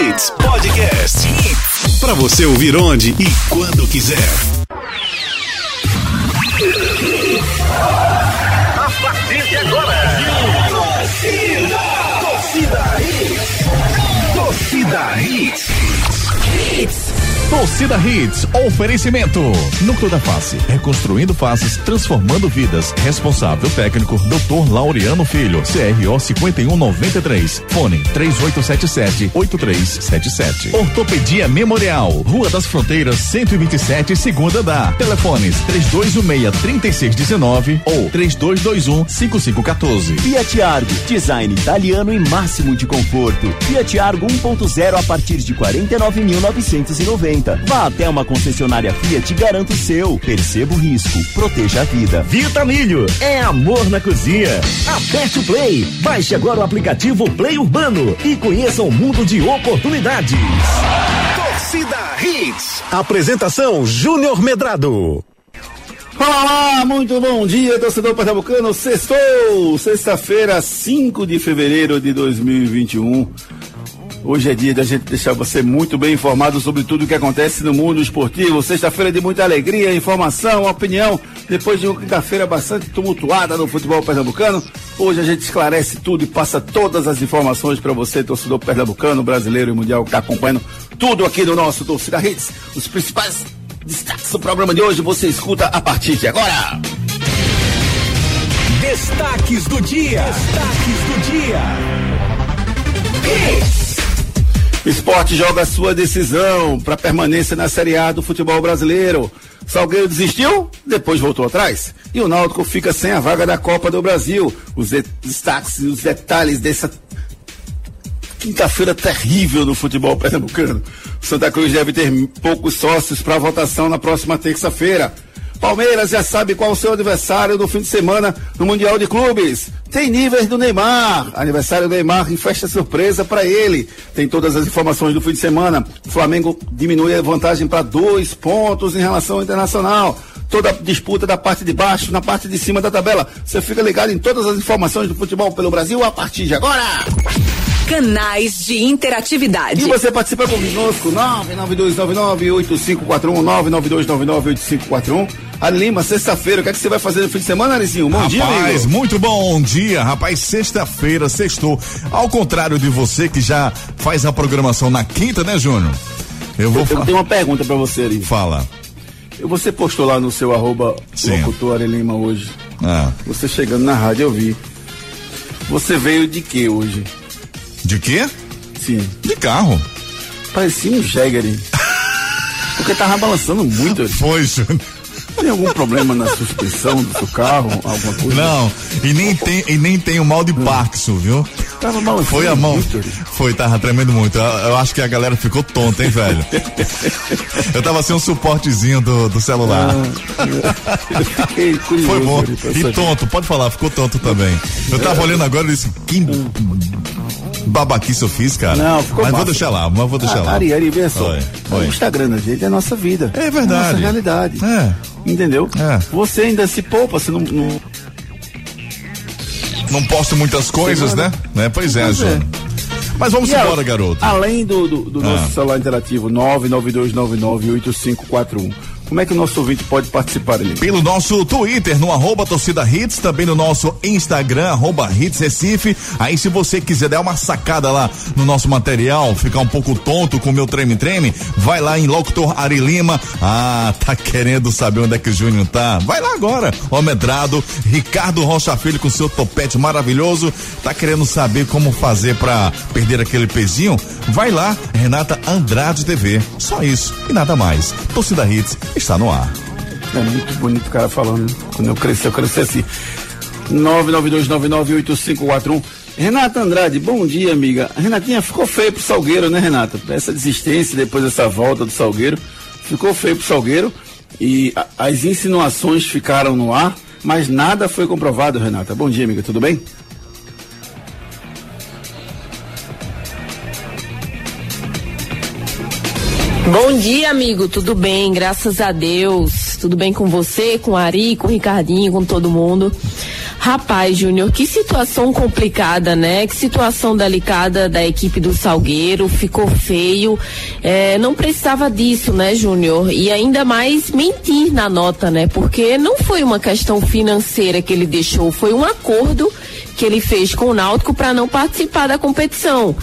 Hits Podcast. Para você ouvir onde e quando quiser. A partir de agora. Torcida. Torcida Hits. Torcida Hits. Hits. Torcida Hits, oferecimento. Núcleo da Face, reconstruindo faces, transformando vidas. Responsável técnico, Dr. Laureano Filho, CRO 5193. Fone 3877-8377. Ortopedia Memorial, Rua das Fronteiras, 127, segunda da. Telefones 3216-3619 ou 3221-5514. Fiat Argo, design italiano e máximo de conforto. Fiat Argo 1.0 a partir de 49.990. Vá até uma concessionária Fiat e garanta o seu. Perceba o risco, proteja a vida. Vitamilho é amor na cozinha. Aperte o Play. Baixe agora o aplicativo Play Urbano e conheça um mundo de oportunidades. Torcida Hits. Apresentação Júnior Medrado. Olá, muito bom dia, torcedor pernambucano. Sextou, sexta-feira, 5 de fevereiro de 2021. Hoje é dia da gente deixar você muito bem informado sobre tudo o que acontece no mundo esportivo. Sexta-feira de muita alegria, informação, opinião. Depois de uma quinta-feira bastante tumultuada no futebol pernambucano, hoje a gente esclarece tudo e passa todas as informações para você, torcedor pernambucano, brasileiro e mundial que está acompanhando tudo aqui no nosso Torcida Hits. Os principais destaques do programa de hoje você escuta a partir de agora. Destaques do dia. Destaques do dia. Esporte joga sua decisão para permanência na Série A do futebol brasileiro. Salgueiro desistiu, depois voltou atrás. E o Náutico fica sem a vaga da Copa do Brasil. Os destaques e os detalhes dessa quinta-feira terrível no futebol pernambucano. Santa Cruz deve ter poucos sócios para votação na próxima terça-feira. Palmeiras já sabe qual o seu adversário no fim de semana no Mundial de Clubes. Tem níveis do Neymar. Aniversário do Neymar em festa surpresa para ele. Tem todas as informações do fim de semana. O Flamengo diminui a vantagem para dois pontos em relação ao internacional. Toda a disputa da parte de baixo, na parte de cima da tabela. Você fica ligado em todas as informações do futebol pelo Brasil a partir de agora. Canais de interatividade. E você participa conosco, 992998541, 992998541. Ari Lima, sexta-feira, o que é que você vai fazer no fim de semana, Arizinho? Bom rapaz, dia, amigo. muito bom dia, rapaz. Sexta-feira, sextou. Ao contrário de você que já faz a programação na quinta, né, Júnior? Eu vou Eu tenho uma pergunta pra você, Ari. Fala. Você postou lá no seu arroba Sim. locutor Ari Lima hoje. Ah, Você chegando na rádio, eu vi. Você veio de que hoje? De quê? Sim. De carro. Parecia um Jäger. hein? Porque tava balançando muito. Foi, Júnior. Tem algum problema na suspensão do seu carro? Alguma coisa? Não, e nem tem, e nem tem o mal de Parkinson, viu? Tava balançando Foi a mão. muito. Foi, tava tremendo muito. Eu, eu acho que a galera ficou tonta, hein, velho? Eu tava sem um suportezinho do, do celular. Fiquei curioso. Foi bom. E tonto, pode falar, ficou tonto também. Eu tava olhando agora e disse, que babaquice eu fiz, cara. Não, ficou Mas vou massa. deixar lá, mas vou deixar Ah, lá. Ari, Ari, vê só. Oi, O oi. Instagram da gente é a nossa vida. É verdade. a nossa realidade. É. Entendeu? É. Você ainda se poupa, você não. não- Não posto muitas coisas, Semana. né? né? Pois é, Pois é. Júnior. Mas vamos E a- embora, garoto. Além do, do, do Ah. nosso celular interativo 992998541. Como é que o nosso ouvinte pode participar ali? Pelo nosso Twitter, no arroba torcida hits, também no nosso Instagram, arroba hits Recife. Aí se você quiser dar uma sacada lá no nosso material, ficar um pouco tonto com o meu treme-treme, vai lá em Locutor Ari Lima. Ah, tá querendo saber onde é que o Júnior tá? Vai lá agora, o Medrado, Ricardo Rocha Filho com seu topete maravilhoso. Tá querendo saber como fazer pra perder aquele pezinho? Vai lá, Renata Andrade TV. Só isso e nada mais. Torcida Hits está no ar. É muito bonito o cara falando. né? Quando eu cresci, eu cresci assim. 992998541. Renata Andrade, bom dia, amiga. Renatinha ficou feio pro Salgueiro, né, Renata? Essa desistência depois dessa volta do Salgueiro. Ficou feio pro Salgueiro. E a- as insinuações ficaram no ar, mas nada foi comprovado, Renata. Bom dia, amiga. Tudo bem? Bom dia, amigo. Tudo bem? Graças a Deus. Tudo bem com você, com Ari, com Ricardinho, com todo mundo. Rapaz, Júnior, que situação complicada, né? Que situação delicada da equipe do Salgueiro, ficou feio. É, não precisava disso, né, Júnior? E ainda mais mentir na nota, né? Porque não foi uma questão financeira que ele deixou, foi um acordo que ele fez com o Náutico para não participar da competição.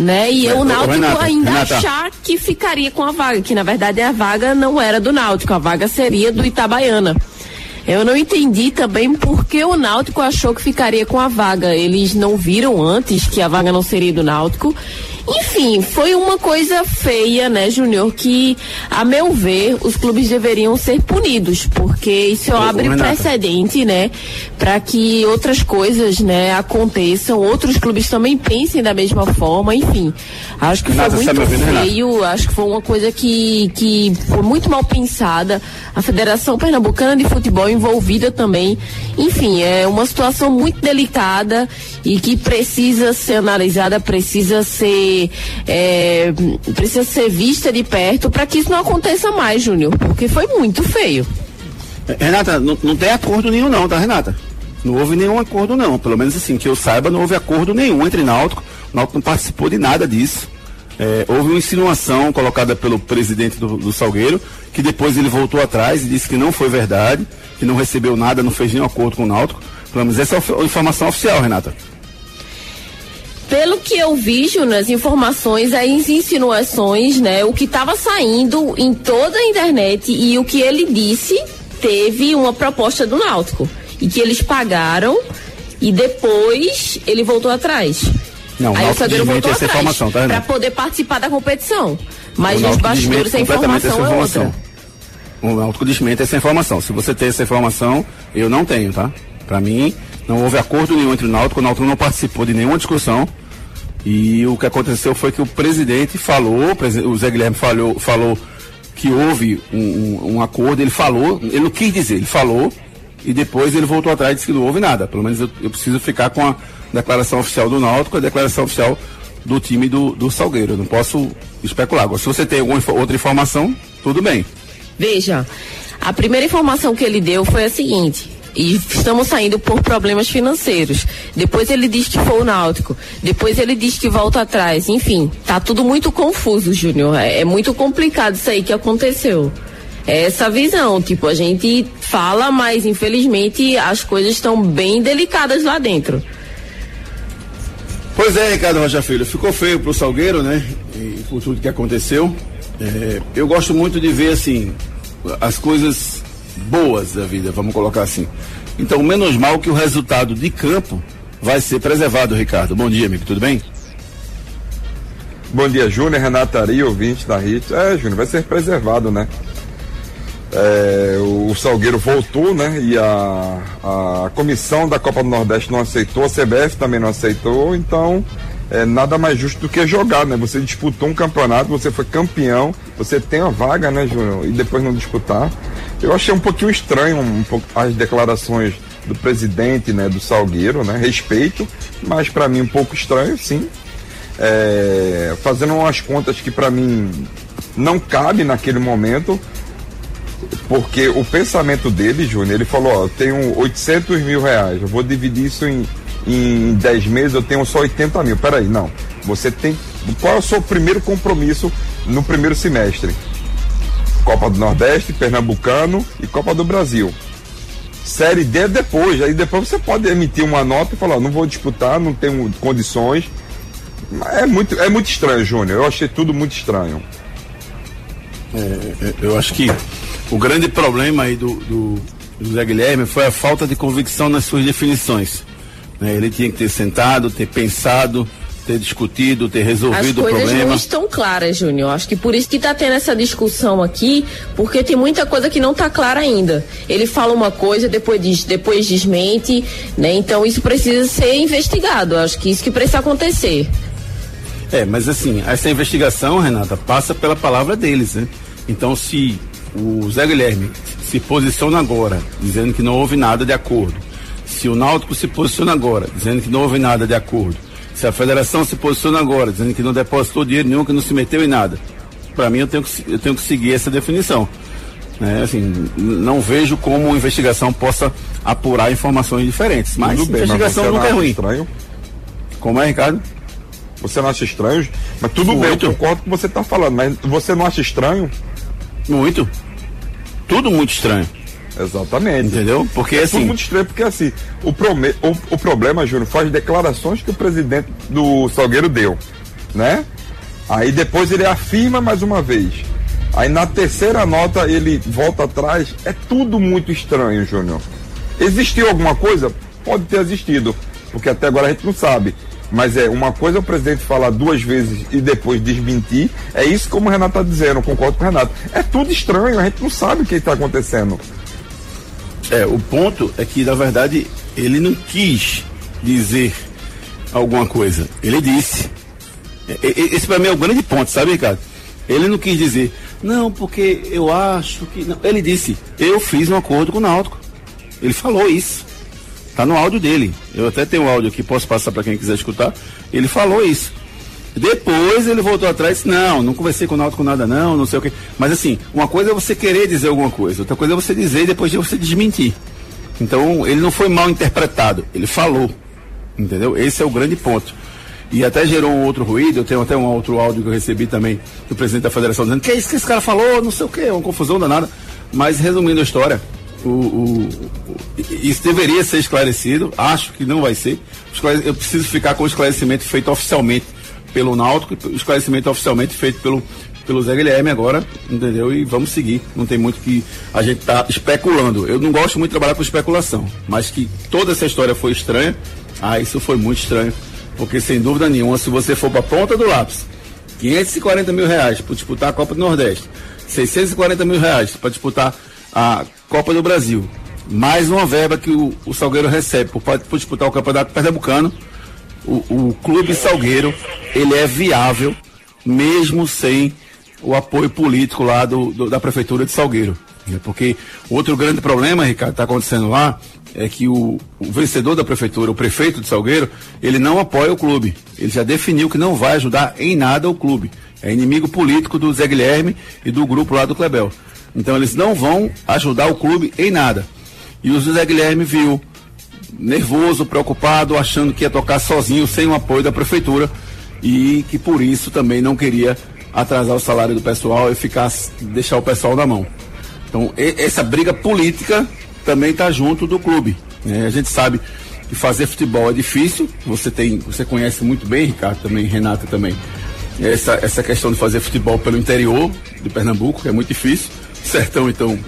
Né? E É, o Náutico Renata, ainda Renata. achar que ficaria com a vaga, que na verdade a vaga não era do Náutico, a vaga seria do Itabaiana. Eu não entendi também por que o Náutico achou que ficaria com a vaga. Eles não viram antes que a vaga não seria do Náutico. Enfim, foi uma coisa feia, né, Júnior? Que, a meu ver, os clubes deveriam ser punidos, porque isso Ô, abre Renata. precedente, né, para que outras coisas, né, aconteçam, outros clubes também pensem da mesma forma, enfim. Acho que Renata, foi tá muito ouvindo, Renata? feio, acho que foi uma coisa que, que foi muito mal pensada. A Federação Pernambucana de Futebol envolvida também. Enfim, é uma situação muito delicada e que precisa ser analisada, precisa ser é, precisa ser vista de perto para que isso não aconteça mais, Júnior, porque foi muito feio. Renata, não, não tem acordo nenhum não, tá, Renata? Não houve nenhum acordo não. Pelo menos assim, que eu saiba, não houve acordo nenhum entre Náutico. O Náutico não participou de nada disso. É, houve uma insinuação colocada pelo presidente do, do Salgueiro, que depois ele voltou atrás e disse que não foi verdade, que não recebeu nada, não fez nenhum acordo com o Náutico. Pelo menos essa é a informação oficial, Renata. Pelo que eu vi, Júnior, as informações, as insinuações, né? O que estava saindo em toda a internet e o que ele disse, teve uma proposta do Náutico. E que eles pagaram e depois ele voltou atrás. Não, o Aí o Náutico Salgueiro voltou essa atrás informação, tá, para poder participar da competição. Mas O nos bastidores a informação essa é informação. outra. O Náutico desmente essa informação. Se você tem essa informação, eu não tenho, tá? Pra mim, não houve acordo nenhum entre o Náutico, o Náutico não participou de nenhuma discussão. E o que aconteceu foi que o presidente falou, o Zé Guilherme falou, falou que houve um, um- um acordo, ele falou, ele não quis dizer, ele falou, e depois ele voltou atrás e disse que não houve nada. Pelo menos eu, eu preciso ficar com a declaração oficial do Náutico, a declaração oficial do time do, do Salgueiro. Eu não posso especular. Agora, se você tem alguma outra informação, tudo bem. Veja, a primeira informação que ele deu foi a seguinte. E estamos saindo por problemas financeiros. Depois ele diz que foi o Náutico. Depois ele diz que volta atrás. Enfim, tá tudo muito confuso, Júnior. É, é muito complicado isso aí que aconteceu. É essa visão, tipo, a gente fala, mas infelizmente as coisas estão bem delicadas lá dentro. Pois é, Ricardo Rocha Filho, ficou feio pro Salgueiro, né? E por tudo que aconteceu. É, eu gosto muito de ver, assim, as coisas boas da vida, vamos colocar assim. Então, menos mal que o resultado de campo vai ser preservado, Ricardo. Bom dia, amigo, tudo bem? Bom dia, Júnior, Renata Ari, ouvinte da RIT. É, Júnior, vai ser preservado, né? É, o Salgueiro voltou, né? E a, a comissão da Copa do Nordeste não aceitou, a CBF também não aceitou, então é nada mais justo do que jogar, né? Você disputou um campeonato, você foi campeão, você tem a vaga, né, Júnior? E depois não disputar. Eu achei um pouquinho estranho um pouco as declarações do presidente, né, do Salgueiro, né? Respeito, mas para mim um pouco estranho, sim. É, fazendo umas contas que para mim não cabe naquele momento, porque o pensamento dele, Júnior, ele falou, ó, tenho 800 mil reais, eu vou dividir isso em, em 10 meses, eu tenho só 80 mil. Peraí, não. Você tem. Qual é o seu primeiro compromisso no primeiro semestre? Copa do Nordeste, Pernambucano e Copa do Brasil. Série D é depois, aí depois você pode emitir uma nota e falar, não vou disputar, não tenho condições. É muito, é muito estranho, Júnior. Eu achei tudo muito estranho. É, eu acho que o grande problema aí do, do, Zé Guilherme foi a falta de convicção nas suas definições. né? Ele tinha que ter sentado, ter pensado, ter discutido, ter As resolvido o coisas problema. não estão claras, Júnior. Acho que por isso que está tendo essa discussão aqui, porque tem muita coisa que não está clara ainda. Ele fala uma coisa, depois diz, depois desmente, né? Então isso precisa ser investigado. Acho que isso que precisa acontecer. É, mas assim, essa investigação, Renata, passa pela palavra deles, né? Então, se o Zé Guilherme se posiciona agora, dizendo que não houve nada de acordo, se o Náutico se posiciona agora, dizendo que não houve nada de acordo, se a federação se posiciona agora, dizendo que não depositou dinheiro nenhum, que não se meteu em nada, para mim eu tenho, que, eu tenho que seguir essa definição. Né? Assim, não vejo como a investigação possa apurar informações diferentes. Mas Tudo bem, mas investigação você nunca não é ruim. estranho? Como é, Ricardo? Você não acha estranho? Mas tudo bem, Muito. eu concordo com o que você está falando, mas você não acha estranho? Muito. Tudo muito estranho. Exatamente. Entendeu? Porque É assim. tudo muito estranho, porque assim, o, prome- o, o problema, Júnior, foi as declarações que o presidente do Salgueiro deu, né? Aí depois ele afirma mais uma vez. Aí na terceira nota ele volta atrás. É tudo muito estranho, Júnior. Existiu alguma coisa? Pode ter existido, porque até agora a gente não sabe. Mas é uma coisa é o presidente falar duas vezes e depois desmentir. É isso como o Renato está dizendo, concordo com o Renato. É tudo estranho, a gente não sabe o que está acontecendo. É, o ponto é que, na verdade, ele não quis dizer alguma coisa. Ele disse. E- e- Esse para mim é o grande ponto, sabe, Ricardo? Ele não quis dizer, não, porque eu acho que. Não. Ele disse, eu fiz um acordo com o Náutico. Ele falou isso. Tá no áudio dele. Eu até tenho um áudio aqui, posso passar para quem quiser escutar. Ele falou isso. Depois ele voltou atrás e disse, não, não conversei com o Náutico nada não, não sei o quê. Mas assim, uma coisa é você querer dizer alguma coisa, outra coisa é você dizer e depois de você desmentir. Então, ele não foi mal interpretado, ele falou. Entendeu? Esse é o grande ponto. E até gerou um outro ruído, eu tenho até um outro áudio que eu recebi também do presidente da federação dizendo que é isso que esse cara falou, não sei o quê, uma confusão danada. Mas resumindo a história, o, o- o- isso deveria ser esclarecido, acho que não vai ser. Eu preciso ficar com o esclarecimento feito oficialmente pelo Náutico, esclarecimento oficialmente feito pelo, pelo Zé Guilherme agora, entendeu? E vamos seguir. Não tem muito que a gente tá especulando. Eu não gosto muito de trabalhar com especulação, mas que toda essa história foi estranha, ah, isso foi muito estranho. Porque sem dúvida nenhuma, se você for para ponta do lápis, 540 mil reais para disputar a Copa do Nordeste, 640 mil reais para disputar a Copa do Brasil, mais uma verba que o, o Salgueiro recebe por, por disputar o Campeonato Pernambucano, o, o Clube Salgueiro, ele é viável, mesmo sem o apoio político lá do, do- da Prefeitura de Salgueiro. né? Porque outro grande problema, Ricardo, está acontecendo lá, é que o, o vencedor da prefeitura, o prefeito de Salgueiro, ele não apoia o clube. Ele já definiu que não vai ajudar em nada o clube. É inimigo político do Zé Guilherme e do grupo lá do Clebel. Então eles não vão ajudar o clube em nada. E o Zé Guilherme viu nervoso, preocupado, achando que ia tocar sozinho, sem o apoio da prefeitura e que por isso também não queria atrasar o salário do pessoal e ficar deixar o pessoal na mão. Então, e- essa briga política também está junto do clube. né? A gente sabe que fazer futebol é difícil. Você tem, você conhece muito bem, Ricardo também, Renata também. Essa, essa questão de fazer futebol pelo interior de Pernambuco, que é muito difícil. Sertão, então,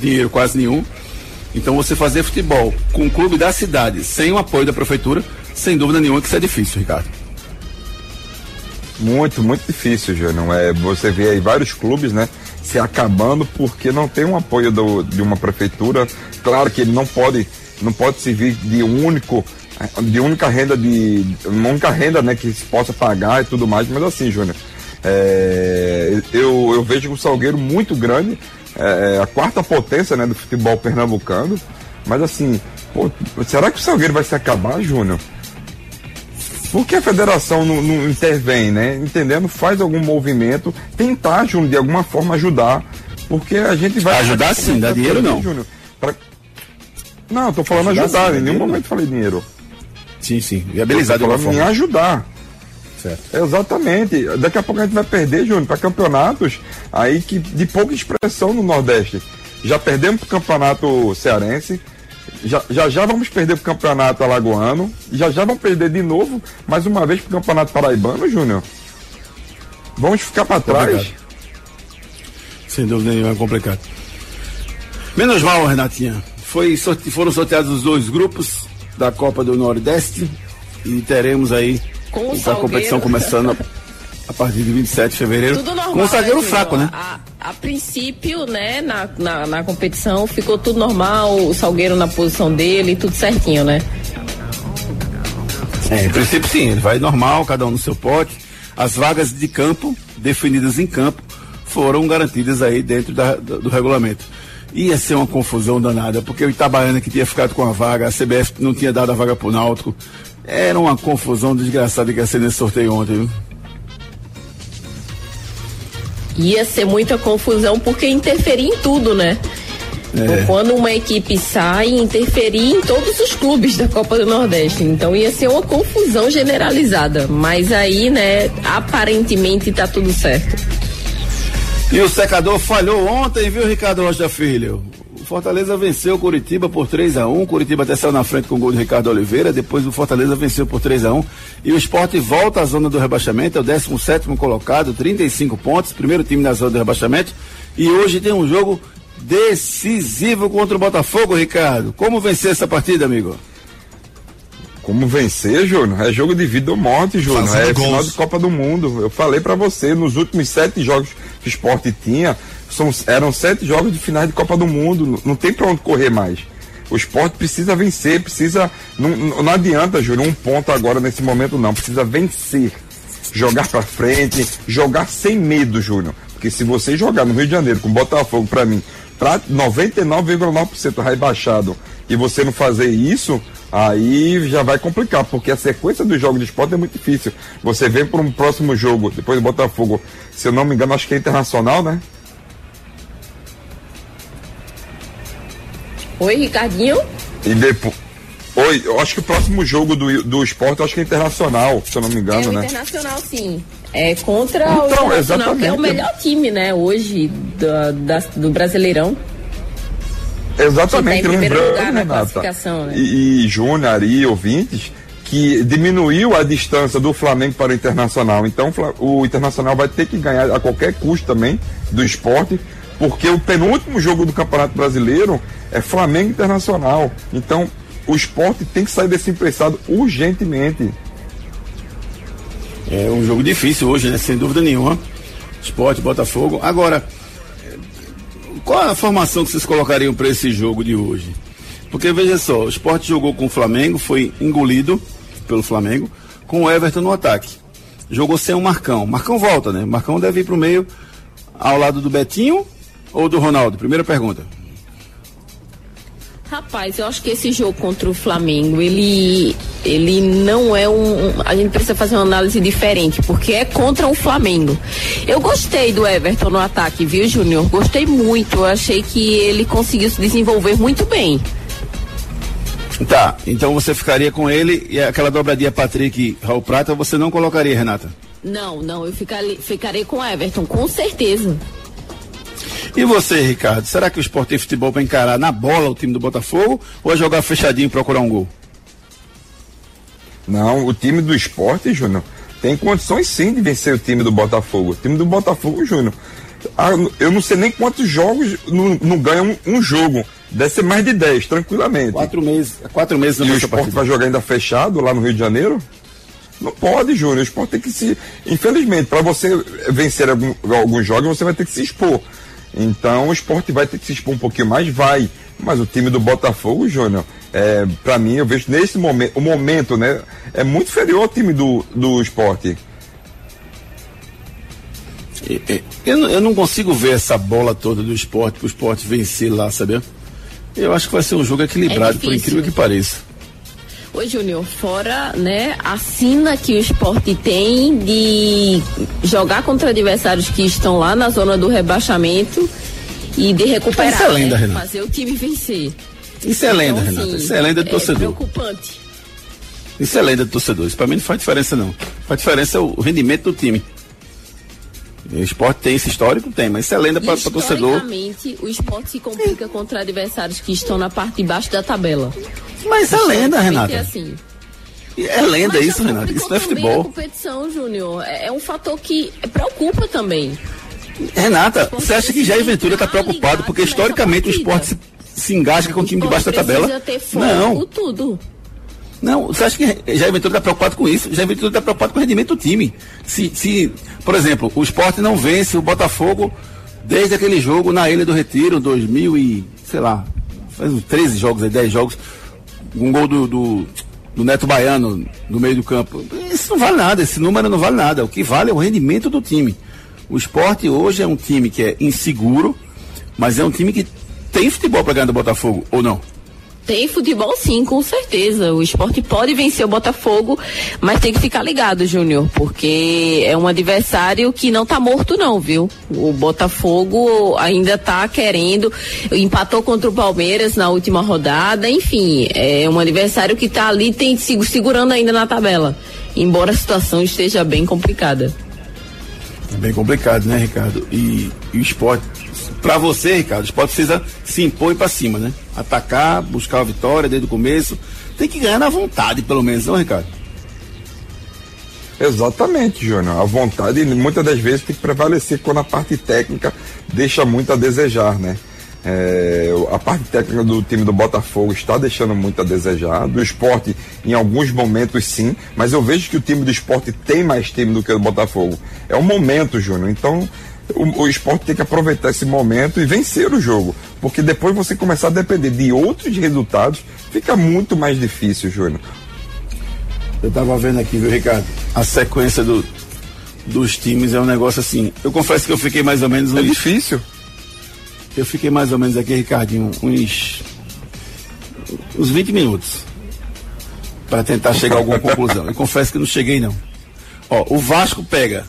dinheiro quase nenhum. Então, você fazer futebol com o clube da cidade, sem o apoio da prefeitura, sem dúvida nenhuma que isso é difícil, Ricardo. Muito, muito difícil, Júnior. É, você vê aí vários clubes, né, se acabando porque não tem um apoio do- de uma prefeitura. Claro que ele não pode, não pode servir de único, de única renda de, única renda, né, que se possa pagar e tudo mais. Mas assim, Júnior, é, eu, eu vejo o Salgueiro muito grande, é, a quarta potência, né, do futebol pernambucano. Mas assim, pô, será que o Salgueiro vai se acabar, Júnior? Por que a federação não, não intervém, né? Entendendo, faz algum movimento, tentar, Júnior, de alguma forma ajudar, porque a gente vai. Ajudar sim, dá dinheiro não. Júnior, pra- Não, eu tô falando Ajudar ajudar, sim, em nenhum momento falei dinheiro. Sim, sim. Viabilizar de alguma falando em forma. ajudar. Certo. Exatamente. Daqui a pouco a gente vai perder, Júnior, para campeonatos aí que de pouca expressão no Nordeste. Já perdemos pro campeonato cearense, já, já já vamos perder pro campeonato alagoano, já já vamos perder de novo, mais uma vez pro campeonato paraibano, Júnior. Vamos ficar para trás. Sem dúvida nenhuma, é complicado. Menos mal, Renatinha. Foi, sorte- foram sorteados os dois grupos da Copa do Nordeste e teremos aí Com o a Salgueiro. competição começando a, a partir de 27 de fevereiro. Tudo normal. com o zagueiro né, fraco, né? A, a princípio, né, na, na, na competição, ficou tudo normal, o Salgueiro na posição dele, tudo certinho, né? É, em princípio sim, ele vai normal, cada um no seu pote. As vagas de campo, definidas em campo, foram garantidas aí dentro da- do, do regulamento. Ia ser uma confusão danada, porque o Itabaiana que tinha ficado com a vaga, a CBF não tinha dado a vaga pro Náutico. Era uma confusão desgraçada que ia ser nesse sorteio ontem, viu? ia ser muita confusão porque interferia em tudo, né? É. Quando uma equipe sai, interferir em todos os clubes da Copa do Nordeste. Então ia ser uma confusão generalizada. Mas aí, né, aparentemente tá tudo certo. E o secador falhou ontem, viu, Ricardo Rocha Filho? Fortaleza venceu o Curitiba por 3 a 1 Curitiba até saiu na frente com o gol de Ricardo Oliveira. Depois o Fortaleza venceu por 3 a 1 E o esporte volta à zona do rebaixamento, é o 17 colocado, 35 pontos, primeiro time na zona do rebaixamento. E hoje tem um jogo decisivo contra o Botafogo, Ricardo. Como vencer essa partida, amigo? Como vencer, Júnior? É jogo de vida ou morte, Júnior. Fazendo É gols. final de Copa do Mundo. Eu falei pra você, nos últimos sete jogos que o esporte tinha, são, eram sete jogos de finais de Copa do Mundo. Não, tem pra onde correr mais. O esporte precisa vencer, precisa. Não, não adianta, Júnior, um ponto agora nesse momento, não. Precisa vencer. Jogar pra frente, jogar sem medo, Júnior. Porque se você jogar no Rio de Janeiro com Botafogo, pra mim, pra 99,9% rebaixado, e você não fazer isso, aí já vai complicar, porque a sequência dos jogos de esporte é muito difícil. Você vem para um próximo jogo, depois do Botafogo, se eu não me engano, acho que é internacional, né? Oi, Ricardinho? E depois. Oi, eu acho que o próximo jogo do, do esporte, eu acho que é internacional, se eu não me É engano, o né? Internacional, sim. É contra o Então, Internacional, que é exatamente. o melhor time, né, hoje da- da- do Brasileirão. Exatamente, tá lembrando, Renata, né? e, e Júnior, Ari, ouvintes, que diminuiu a distância do Flamengo para o Internacional. Então o o Internacional vai ter que ganhar a qualquer custo também do esporte, porque o penúltimo jogo do Campeonato Brasileiro é Flamengo Internacional. Então o esporte tem que sair desse emprestado urgentemente. É um jogo difícil hoje, né? Sem dúvida nenhuma. Esporte, Botafogo. Agora, qual a formação que vocês colocariam para esse jogo de hoje? Porque veja só, o esporte jogou com o Flamengo, foi engolido pelo Flamengo, com o Everton no ataque. Jogou sem o Marcão. Marcão volta, né? Marcão deve ir para o meio ao lado do Betinho ou do Ronaldo? Primeira pergunta. Rapaz, eu acho que esse jogo contra o Flamengo, ele, ele não é um, A gente precisa fazer uma análise diferente, porque é contra o Flamengo. Eu gostei do Everton no ataque, viu, Júnior? Gostei muito. Eu achei que ele conseguiu se desenvolver muito bem. Tá, então você ficaria com ele e aquela dobradinha Patrick e Raul Prata você não colocaria, Renata? Não, não, eu ficarei, ficarei com o Everton, com certeza. E você, Ricardo, será que o esporte tem futebol para encarar na bola o time do Botafogo ou é jogar fechadinho e procurar um gol? Não, o time do esporte, Júnior, tem condições sim de vencer o time do Botafogo. O time do Botafogo, Júnior, ah, eu não sei nem quantos jogos não, não ganha um, um jogo. Deve ser mais de 10, tranquilamente. Quatro meses, quatro meses E o esporte partida. vai jogar ainda fechado lá no Rio de Janeiro? Não pode, Júnior. O esporte tem que se. Infelizmente, para você vencer algum- alguns jogos, você vai ter que se expor. Então o esporte vai ter que se expor um pouquinho mais, vai. Mas o time do Botafogo, Júnior, é, para mim, eu vejo nesse momento, o momento, né? É muito inferior ao time do, do esporte. Eu, não- eu não consigo ver essa bola toda do esporte pro esporte vencer lá, sabe? Eu acho que vai ser um jogo equilibrado, por difícil. incrível que pareça. Ô Júnior, fora né, a sina que o esporte tem de jogar contra adversários que estão lá na zona do rebaixamento e de recuperar, Isso é lenda, né, Renata. fazer o time vencer. Isso é lenda, Então, Renata. assim, Isso é lenda de torcedor. preocupante. Isso é lenda de torcedor. Isso pra mim não faz diferença, não. Faz diferença é o rendimento do time. O esporte tem esse histórico? Tem, mas isso é lenda para torcedor. Historicamente, o esporte se complica contra adversários que estão na parte de baixo da tabela. Mas isso é lenda, Renata. É assim. É lenda Mas isso, já Renata. Isso não é também A futebol. competição, Júnior, é é um fator que preocupa também. Renata, você acha que Jair Ventura está preocupado porque historicamente o esporte se, se engasga com o time debaixo da tabela? Ter foco, Não, tudo. Não. Você acha que Jair Ventura está preocupado com isso? Jair Ventura está preocupado com o rendimento do time. Se, se, por exemplo, o esporte não vence o Botafogo desde aquele jogo na Ilha do Retiro, 2000 e, sei lá, faz uns 13 jogos, aí, 10 jogos, um gol do, do, do Neto Baiano no meio do campo. Isso não vale nada, esse número não vale nada. O que vale é o rendimento do time. O esporte hoje é um time que é inseguro, mas é um time que tem futebol para ganhar do Botafogo, ou não? Tem futebol sim, com certeza. O esporte pode vencer o Botafogo, mas tem que ficar ligado, Júnior, porque é um adversário que não tá morto não, viu? O Botafogo ainda tá querendo, empatou contra o Palmeiras na última rodada, enfim, é um adversário que tá ali tem segurando ainda na tabela, embora a situação esteja bem complicada. Bem complicado, né, Ricardo? E, e o esporte para você, Ricardo, o esporte precisa se impor para cima, né? Atacar, buscar a vitória desde o começo. Tem que ganhar na vontade, pelo menos, não, Ricardo? Exatamente, Júnior. A vontade muitas das vezes tem que prevalecer quando a parte técnica deixa muito a desejar, né? É, a parte técnica do time do Botafogo está deixando muito a desejar. Do esporte, em alguns momentos, sim, mas eu vejo que o time do esporte tem mais time do que o do Botafogo. É um momento, Júnior. Então, o, o esporte tem que aproveitar esse momento e vencer o jogo. Porque depois você começar a depender de outros resultados, fica muito mais difícil, Júnior. Eu tava vendo aqui, viu, Ricardo? A sequência do, dos times é um negócio assim. Eu confesso que eu fiquei mais ou menos. É uns, difícil. Eu fiquei mais ou menos aqui, Ricardinho, uns. uns 20 minutos. para tentar chegar a alguma conclusão. Eu confesso que não cheguei, não. Ó, o Vasco pega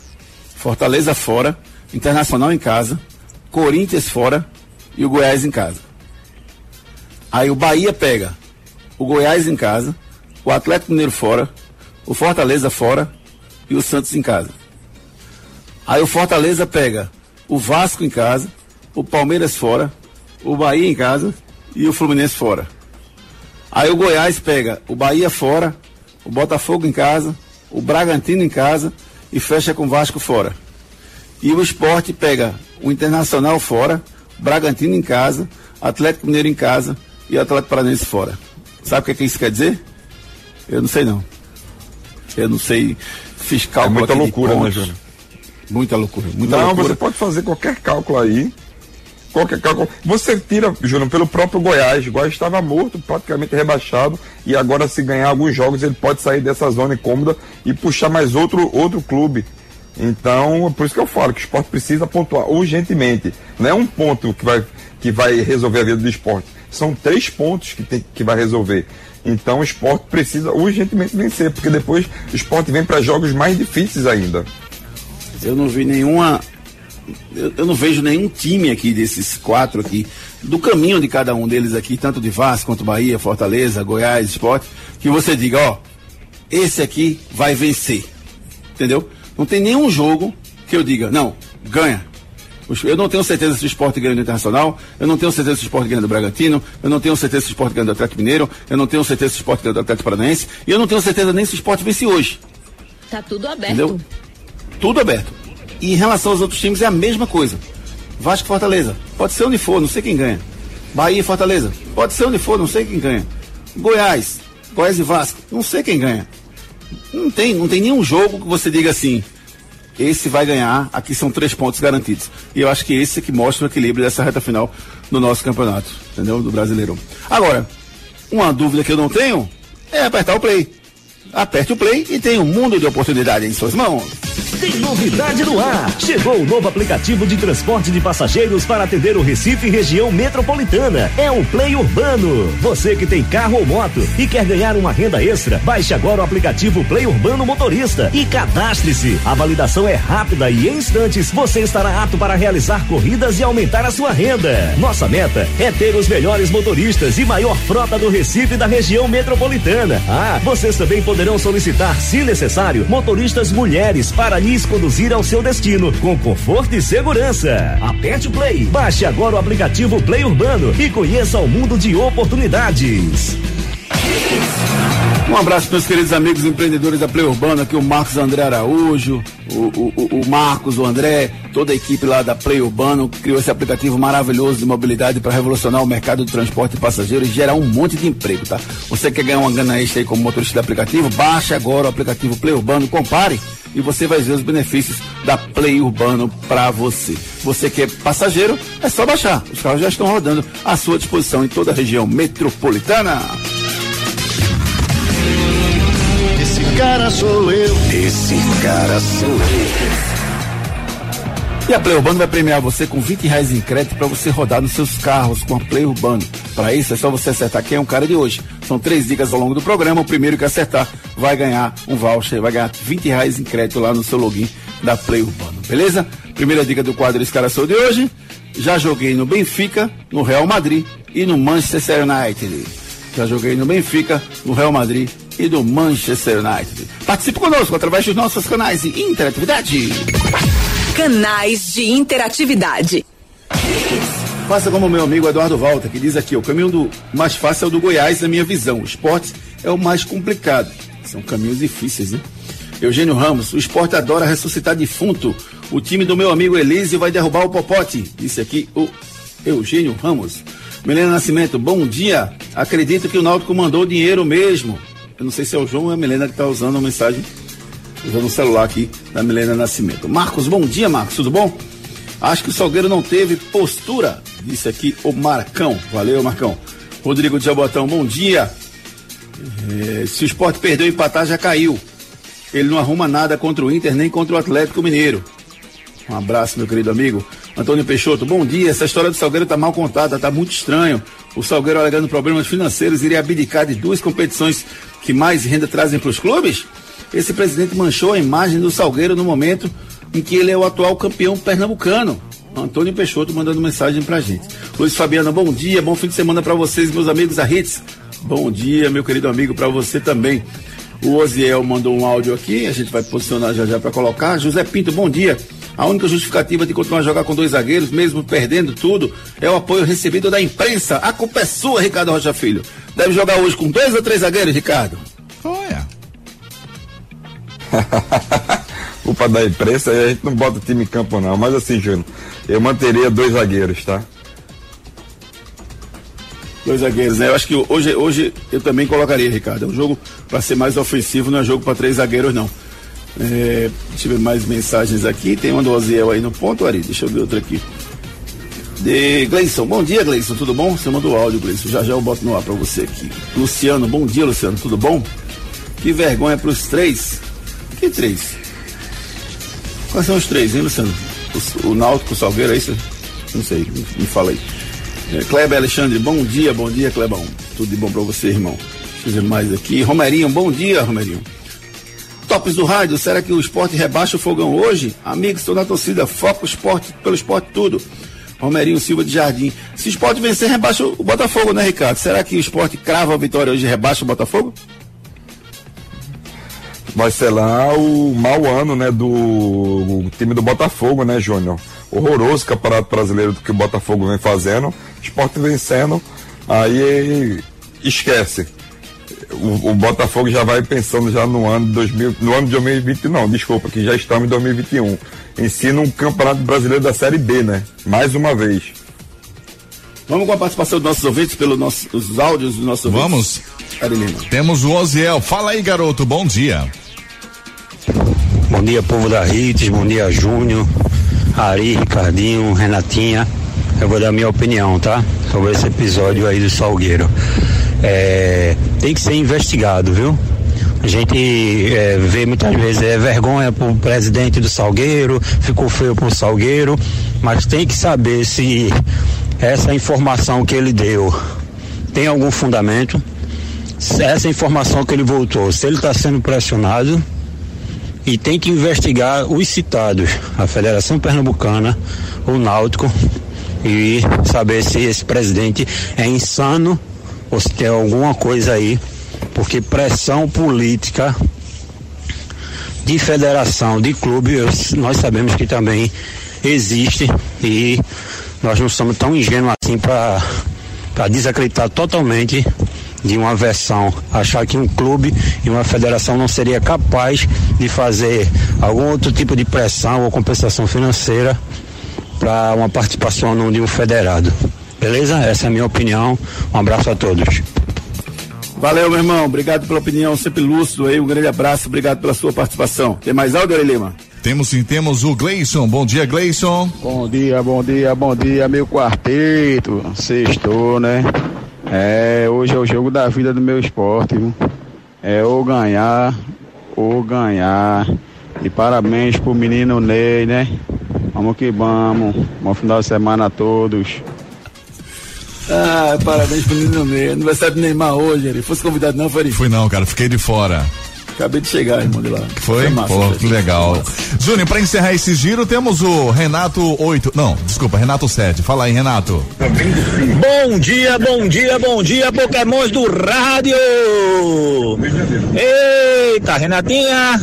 Fortaleza fora. Internacional em casa, Corinthians fora e o Goiás em casa. Aí o Bahia pega o Goiás em casa, o Atlético Mineiro fora, o Fortaleza fora e o Santos em casa. Aí o Fortaleza pega o Vasco em casa, o Palmeiras fora, o Bahia em casa e o Fluminense fora. Aí o Goiás pega o Bahia fora, o Botafogo em casa, o Bragantino em casa e fecha com o Vasco fora. E o esporte pega o Internacional fora, Bragantino em casa, Atlético Mineiro em casa e Atlético Paranense fora. Sabe o que, é que isso quer dizer? Eu não sei não. Eu não sei fiscal. É muita loucura, né, Júnior? Muita loucura. Muita não, loucura. você pode fazer qualquer cálculo aí. Qualquer cálculo. Você tira, Júnior, pelo próprio Goiás. O Goiás estava morto, praticamente rebaixado. E agora, se ganhar alguns jogos, ele pode sair dessa zona incômoda e puxar mais outro, outro clube. Então, por isso que eu falo que o esporte precisa pontuar urgentemente. Não é um ponto que vai, que vai resolver a vida do esporte. São três pontos que, tem, que vai resolver. Então o esporte precisa urgentemente vencer, porque depois o esporte vem para jogos mais difíceis ainda. Eu não vi nenhuma. Eu, eu, não vejo nenhum time aqui desses quatro aqui, do caminho de cada um deles aqui, tanto de Vasco quanto Bahia, Fortaleza, Goiás, Esporte, que você diga, ó, esse aqui vai vencer. Entendeu? Não tem nenhum jogo que eu diga, não, ganha. Eu não tenho certeza se o esporte ganha do Internacional, eu não tenho certeza se o esporte ganha do Bragantino, eu não tenho certeza se o esporte ganha do Atlético Mineiro, eu não tenho certeza se o esporte ganha do Atlético Paranaense, e eu não tenho certeza nem se o esporte vence hoje. Tá tudo aberto. Entendeu? Tudo aberto. E em relação aos outros times é a mesma coisa. Vasco Fortaleza, pode ser onde for, não sei quem ganha. Bahia e Fortaleza, pode ser onde for, não sei quem ganha. Goiás, Goiás e Vasco, não sei quem ganha. Não tem, não tem nenhum jogo que você diga assim, esse vai ganhar, aqui são três pontos garantidos. E eu acho que esse é que mostra o equilíbrio dessa reta final do nosso campeonato, entendeu? Do Brasileirão. Agora, uma dúvida que eu não tenho é apertar o play. Aperte o play e tem um mundo de oportunidade em suas mãos. Tem novidade no ar. Chegou o novo aplicativo de transporte de passageiros para atender o Recife e região metropolitana. É o Play Urbano. Você que tem carro ou moto e quer ganhar uma renda extra, baixe agora o aplicativo Play Urbano Motorista e cadastre-se. A validação é rápida e em instantes você estará apto para realizar corridas e aumentar a sua renda. Nossa meta é ter os melhores motoristas e maior frota do Recife e da região metropolitana. Ah, vocês também poderão solicitar, se necessário, motoristas mulheres para lhes conduzir ao seu destino com conforto e segurança. Aperte o Play, baixe agora o aplicativo Play Urbano e conheça o mundo de oportunidades. Um abraço para meus queridos amigos empreendedores da Play Urbana, aqui o Marcos André Araújo, o, o, o, Marcos, o André, toda a equipe lá da Play Urbano, que criou esse aplicativo maravilhoso de mobilidade para revolucionar o mercado de transporte de passageiros e gerar um monte de emprego, tá? Você quer ganhar uma grana extra aí como motorista do aplicativo? Baixe agora o aplicativo Play Urbano, compare e você vai ver os benefícios da Play Urbano para você. Você que é passageiro, é só baixar. Os carros já estão rodando à sua disposição em toda a região metropolitana. Esse cara sou eu. Esse cara sou eu. E a Play Urbano vai premiar você com 20 reais em crédito para você rodar nos seus carros com a Play Urbano. Para isso é só você acertar quem é o cara de hoje. São três dicas ao longo do programa. O primeiro que acertar vai ganhar um voucher, vai ganhar 20 reais em crédito lá no seu login da Play Urbano. Beleza? Primeira dica do quadro Escaração de hoje. Já joguei no Benfica, no Real Madrid e no Manchester United. Já joguei no Benfica, no Real Madrid e no Manchester United. Participe conosco através dos nossos canais de interatividade. Canais de interatividade. Faça como meu amigo Eduardo Volta, que diz aqui: o caminho do mais fácil é o do Goiás, na minha visão. O esporte é o mais complicado. São caminhos difíceis, né? Eugênio Ramos, o esporte adora ressuscitar defunto. O time do meu amigo Elísio vai derrubar o Popote. Disse aqui o Eugênio Ramos. Milena Nascimento, bom dia. Acredito que o Náutico mandou dinheiro mesmo. Eu não sei se é o João ou a Milena que está usando a mensagem, usando o celular aqui da Milena Nascimento. Marcos, bom dia, Marcos, tudo bom? Acho que o Salgueiro não teve postura, disse aqui o Marcão. Valeu, Marcão. Rodrigo de Jabotão, bom dia. É, se o esporte perdeu empatar, já caiu. Ele não arruma nada contra o Inter nem contra o Atlético Mineiro. Um abraço, meu querido amigo. Antônio Peixoto, bom dia. Essa história do Salgueiro tá mal contada, tá muito estranho. O Salgueiro alegando problemas financeiros iria abdicar de duas competições que mais renda trazem para os clubes? Esse presidente manchou a imagem do Salgueiro no momento em que ele é o atual campeão pernambucano. Antônio Peixoto mandando mensagem pra gente. Luiz Fabiano, bom dia, bom fim de semana para vocês, meus amigos da Hits. Bom dia, meu querido amigo, para você também. O Oziel mandou um áudio aqui, a gente vai posicionar já já para colocar. José Pinto, bom dia. A única justificativa de continuar a jogar com dois zagueiros, mesmo perdendo tudo, é o apoio recebido da imprensa. A culpa é sua, Ricardo Rocha Filho. Deve jogar hoje com dois ou três zagueiros, Ricardo? Olha. culpa da imprensa, aí a gente não bota time em campo não. Mas assim, Júnior, eu manteria dois zagueiros, tá? Dois zagueiros, né? Eu acho que hoje, hoje eu também colocaria, Ricardo. É um jogo para ser mais ofensivo, não é jogo para três zagueiros, não. É, deixa eu ver mais mensagens aqui. Tem uma do Oziel aí no ponto, Ari. Deixa eu ver outra aqui. De Gleison, bom dia, Gleison, tudo bom? Você mandou áudio, Gleison. Já já eu boto no ar para você aqui. Luciano, bom dia, Luciano, tudo bom? Que vergonha para os três. Que três? Quais são os três, hein, Luciano? O, o Náutico, o Salgueiro, é isso? Não sei, me fala aí. É, Kleber Alexandre, bom dia, bom dia, Clebão. Tudo de bom para você, irmão. Deixa eu ver mais aqui. Romerinho, bom dia, Romerinho. Tops do rádio, será que o esporte rebaixa o fogão hoje? Amigos, estou na torcida, foco esporte, pelo esporte tudo. Romerinho Silva de Jardim. Se o esporte vencer, rebaixa o Botafogo, né, Ricardo? Será que o esporte crava a vitória hoje e rebaixa o Botafogo? Vai ser lá o mau ano, né, do time do Botafogo, né, Júnior? Horroroso campeonato brasileiro que o Botafogo vem fazendo. Esporte vencendo, aí esquece o, o, Botafogo já vai pensando já no ano de 2000, no ano de 2020 não, desculpa, que já estamos em 2021. Ensina um campeonato brasileiro da Série B, né? Mais uma vez. Vamos com a participação dos nossos ouvintes pelos nossos áudios dos nossos ouvintes. Vamos. Temos o Oziel. Fala aí, garoto. Bom dia. Dia, povo da Rites. Bom dia, Júnior, Ari, Ricardinho, Renatinha. Eu vou dar minha opinião, tá? Sobre esse episódio aí do Salgueiro é, tem que ser investigado, viu? A gente é, vê muitas vezes é vergonha pro presidente do Salgueiro, ficou feio pro Salgueiro, mas tem que saber se essa informação que ele deu tem algum fundamento, essa informação que ele voltou, se ele está sendo pressionado e tem que investigar os citados, a Federação Pernambucana, o Náutico e saber se esse presidente é insano ou se tem alguma coisa aí, porque pressão política de federação, de clube, nós sabemos que também existe e nós não somos tão ingênuos assim para desacreditar totalmente de uma versão, achar que um clube e uma federação não seria capaz de fazer algum outro tipo de pressão ou compensação financeira para uma participação de um federado. Beleza? Essa é a minha opinião. Um abraço a todos. Valeu, meu irmão. Obrigado pela opinião, sempre lúcido aí. Um grande abraço, obrigado pela sua participação. Tem mais áudio, Lima? Temos sim, temos o Gleison. Bom dia, Gleison. Bom dia, bom dia, bom dia, meu quarteto. Sextou, né? É, hoje é o jogo da vida do meu esporte, viu? É ou ganhar, ou ganhar. E parabéns pro menino Ney, né? Vamos que vamos. Bom final de semana a todos. Ah, parabéns pro Nino Ney. Aniversário do Neymar hoje, ele. Fosse convidado não, Fari? Fui não, cara, fiquei de fora. Acabei de chegar, irmão, de lá. Foi? massa, Pô, que legal. Júnior, pra encerrar esse giro, temos o Renato 8. Não, desculpa, Renato 7. Fala aí, Renato. Bom dia, bom dia, bom dia, Pokémons do rádio! Eita, Renatinha!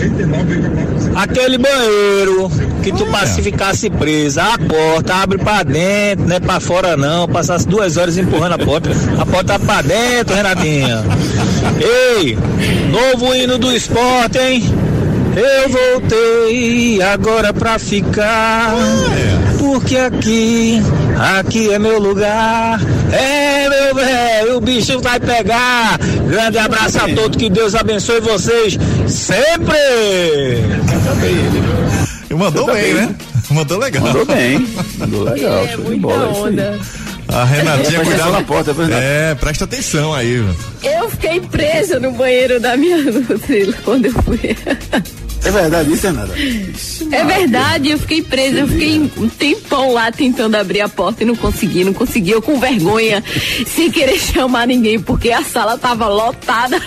Aquele banheiro que tu pacificasse presa, a porta abre pra dentro, não é pra fora não, passasse duas horas empurrando a porta, a porta pra dentro, Renatinha. Ei, novo hino do esporte, hein? Eu voltei agora pra ficar. Porque aqui, aqui é meu lugar. É, meu velho, o bicho vai pegar. Grande abraço a todos, que Deus abençoe vocês sempre. E mandou tá bem, bem. né? Mandou legal. Mandou bem. Mandou legal. É, show de muita bola. é onda. A Renatinha É, cuidava. na porta, é. É, presta atenção aí. Eu fiquei presa no banheiro da minha Nutri quando eu fui. É verdade, isso é nada. É verdade, eu fiquei presa, eu fiquei um tempão lá tentando abrir a porta e não consegui, não consegui, eu com vergonha, sem querer chamar ninguém, porque a sala tava lotada.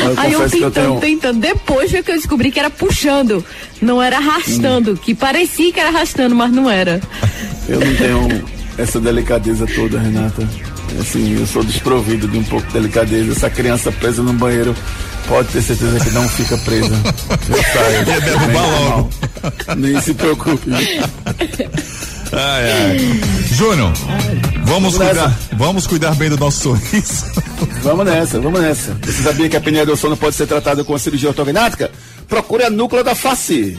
Eu Aí eu que eu tentando, tenho- tentando. Depois foi que eu descobri que era puxando, não era arrastando, Hum. que parecia que era arrastando, mas não era. Eu não tenho essa delicadeza toda, Renata. Assim, eu sou desprovido de um pouco de delicadeza. Essa criança presa no banheiro pode ter certeza que não fica presa. Eu saio. Ia derrubar Nem logo. Nem se preocupe. Ai, ai. Júnior, vamos Vamos cuidar, nessa. vamos cuidar bem do nosso sorriso. Vamos nessa, vamos nessa. Você sabia que a apneia do sono pode ser tratada com a cirurgia ortognática? Procure a núcleo da face.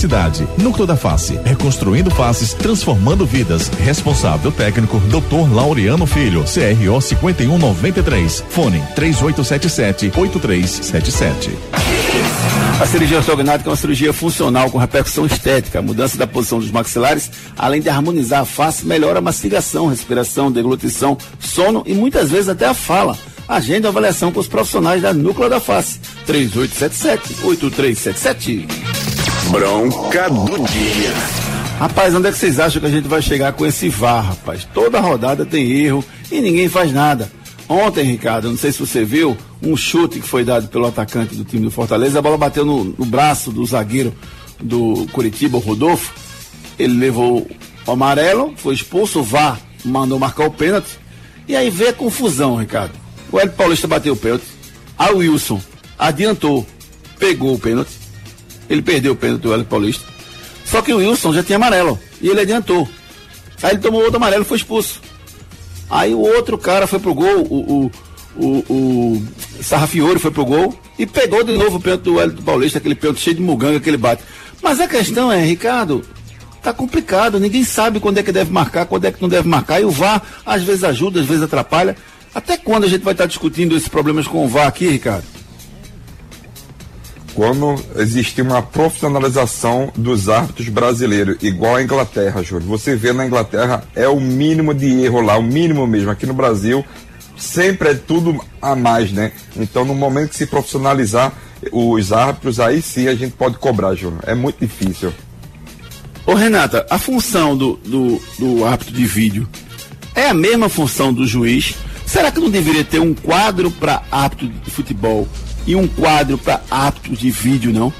Núcleo da Face, reconstruindo faces, transformando vidas. Responsável técnico, Dr. Laureano Filho, CRO 5193. Fone 3877-8377. A cirurgia ortognática é uma cirurgia funcional com repercussão estética. Mudança da posição dos maxilares, além de harmonizar a face, melhora a mastigação, respiração, deglutição, sono e muitas vezes até a fala. Agenda avaliação com os profissionais da Núcleo da Face. 3877-8377. Bronca do dia. Rapaz, onde é que vocês acham que a gente vai chegar com esse VAR, rapaz? Toda rodada tem erro e ninguém faz nada. Ontem, Ricardo, não sei se você viu, um chute que foi dado pelo atacante do time do Fortaleza, a bola bateu no, no braço do zagueiro do Curitiba, o Rodolfo. Ele levou o amarelo, foi expulso, o VAR mandou marcar o pênalti. E aí veio a confusão, Ricardo. O Hélio Paulista bateu o pênalti. O Wilson adiantou, pegou o pênalti. Ele perdeu o pênalti do Hélio Paulista. Só que o Wilson já tinha amarelo. E ele adiantou. Aí ele tomou outro amarelo e foi expulso. Aí o outro cara foi pro gol, o, o, o, o Sarrafiore foi pro gol e pegou de novo o pênalti do Hélio Paulista, aquele pênalti cheio de muganga que ele bate. Mas a questão é, Ricardo, tá complicado, ninguém sabe quando é que deve marcar, quando é que não deve marcar. E o VAR às vezes ajuda, às vezes atrapalha. Até quando a gente vai estar discutindo esses problemas com o VAR aqui, Ricardo? Quando existir uma profissionalização dos árbitros brasileiros, igual a Inglaterra, Júlio. Você vê na Inglaterra, é o mínimo de erro lá, o mínimo mesmo. Aqui no Brasil, sempre é tudo a mais, né? Então, no momento que se profissionalizar os árbitros, aí sim a gente pode cobrar, Júlio. É muito difícil. Ô Renata, a função do, do, do árbitro de vídeo é a mesma função do juiz? Será que não deveria ter um quadro para árbitro de futebol e um quadro para árbitro de vídeo, não?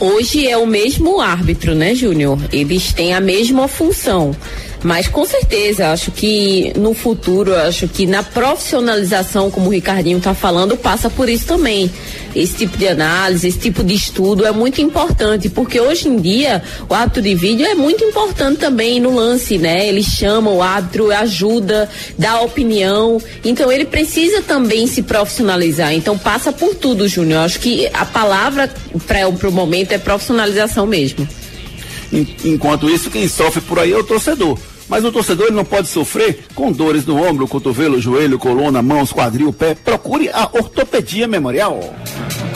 Hoje é o mesmo árbitro, né, Júnior? Eles têm a mesma função. Mas com certeza, acho que no futuro, acho que na profissionalização, como o Ricardinho está falando, passa por isso também. Esse tipo de análise, esse tipo de estudo é muito importante, porque hoje em dia o árbitro de vídeo é muito importante também no lance, né? Ele chama o árbitro, ajuda, dá opinião. Então ele precisa também se profissionalizar. Então passa por tudo, Júnior. Acho que a palavra para o momento é profissionalização mesmo. Enquanto isso, quem sofre por aí é o torcedor. Mas o torcedor não pode sofrer com dores no ombro, cotovelo, joelho, coluna, mãos, quadril, pé. Procure a Ortopedia Memorial.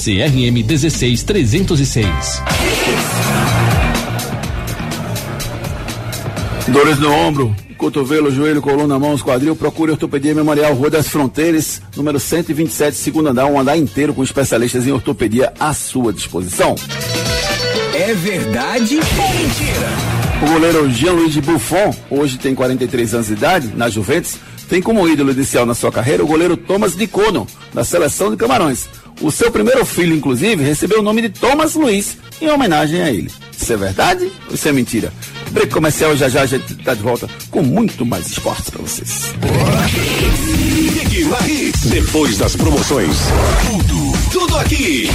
CRM 16306. Dores no ombro, cotovelo, joelho, coluna, mãos, quadril, procure Ortopedia Memorial Rua das Fronteiras, número 127, segundo andar, um andar inteiro com especialistas em ortopedia à sua disposição. É verdade ou mentira? O goleiro Jean-Louis Buffon, hoje tem 43 anos de idade, na Juventus, tem como ídolo inicial na sua carreira o goleiro Thomas Dicono, da seleção de Camarões. O seu primeiro filho, inclusive, recebeu o nome de Thomas Luiz, em homenagem a ele. Isso é verdade ou isso é mentira? Break comercial, já já a gente está de volta com muito mais esportes para vocês. Depois das promoções, tudo, tudo aqui.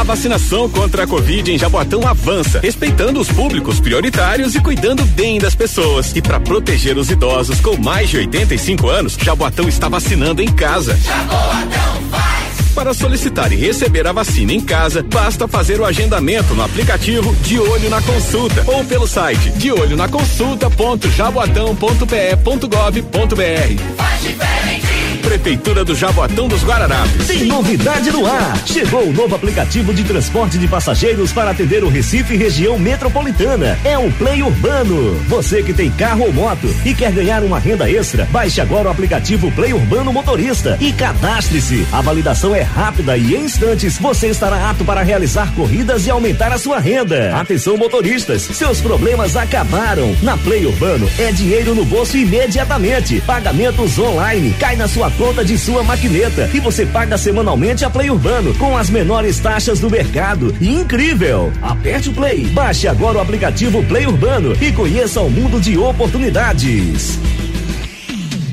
A vacinação contra a Covid em Jaboatão avança, respeitando os públicos prioritários e cuidando bem das pessoas. E para proteger os idosos com mais de 85 anos, Jaboatão está vacinando em casa. Jaboatão faz! Para solicitar e receber a vacina em casa, basta fazer o agendamento no aplicativo De Olho na Consulta ou pelo site deolhonaconsulta.jaboatão.pe.gov.br. Faz diferente! Prefeitura do Jaboatão dos Guararapes. Tem novidade no ar. Chegou o novo aplicativo de transporte de passageiros para atender o Recife e região metropolitana. É o Play Urbano. Você que tem carro ou moto e quer ganhar uma renda extra, baixe agora o aplicativo Play Urbano Motorista e cadastre-se. A validação é rápida e em instantes você estará apto para realizar corridas e aumentar a sua renda. Atenção motoristas, seus problemas acabaram. Na Play Urbano é dinheiro no bolso imediatamente. Pagamentos online. Cai na sua conta de sua maquineta e você paga semanalmente a Play Urbano com as menores taxas do mercado. Incrível! Aperte o Play, baixe agora o aplicativo Play Urbano e conheça o mundo de oportunidades.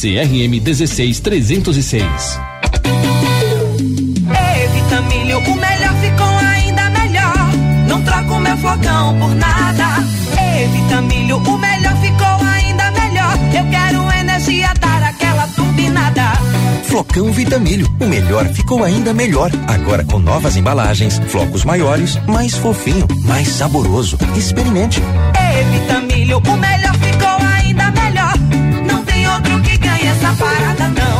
CRM 16306. Ei, Vitamilho, o melhor ficou ainda melhor. Não troco meu flocão por nada. Ei, Vitamilho, o melhor ficou ainda melhor. Eu quero energia, dar aquela turbinada. Flocão Vitamilho, o melhor ficou ainda melhor. Agora com novas embalagens, flocos maiores, mais fofinho, mais saboroso. Experimente. Ei, Vitamilho, o melhor essa parada, não.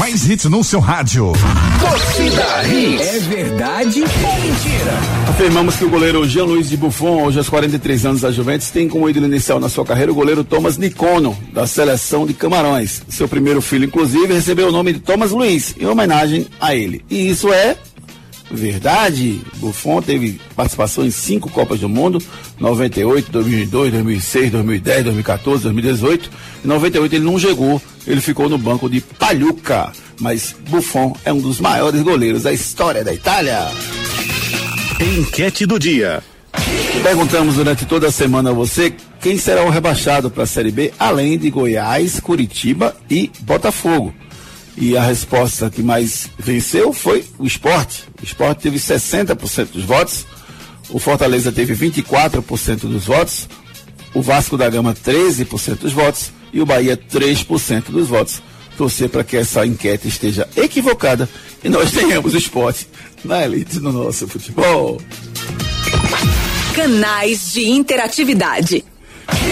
Mais hits no seu rádio. Torcida Hits. É verdade ou mentira? Afirmamos que o goleiro Jean Luiz de Buffon, hoje aos 43 anos da Juventus, tem como ídolo inicial na sua carreira o goleiro Thomas Nicono, da seleção de Camarões. Seu primeiro filho, inclusive, recebeu o nome de Thomas Luiz, em homenagem a ele. E isso é verdade. Buffon teve participação em cinco Copas do Mundo: 98, 2002, 2006, 2010, 2014, 2018. Em 98 ele não jogou, ele ficou no banco de Palhuca. Mas Buffon é um dos maiores goleiros da história da Itália. Enquete do dia. Perguntamos durante toda a semana a você quem será o rebaixado para a Série B, além de Goiás, Curitiba e Botafogo. E a resposta que mais venceu foi o esporte. O esporte teve 60% dos votos, o Fortaleza teve 24% dos votos, o Vasco da Gama 13% dos votos e o Bahia 3% dos votos. Torcer para que essa enquete esteja equivocada e nós tenhamos o esporte na elite do nosso futebol. Canais de interatividade.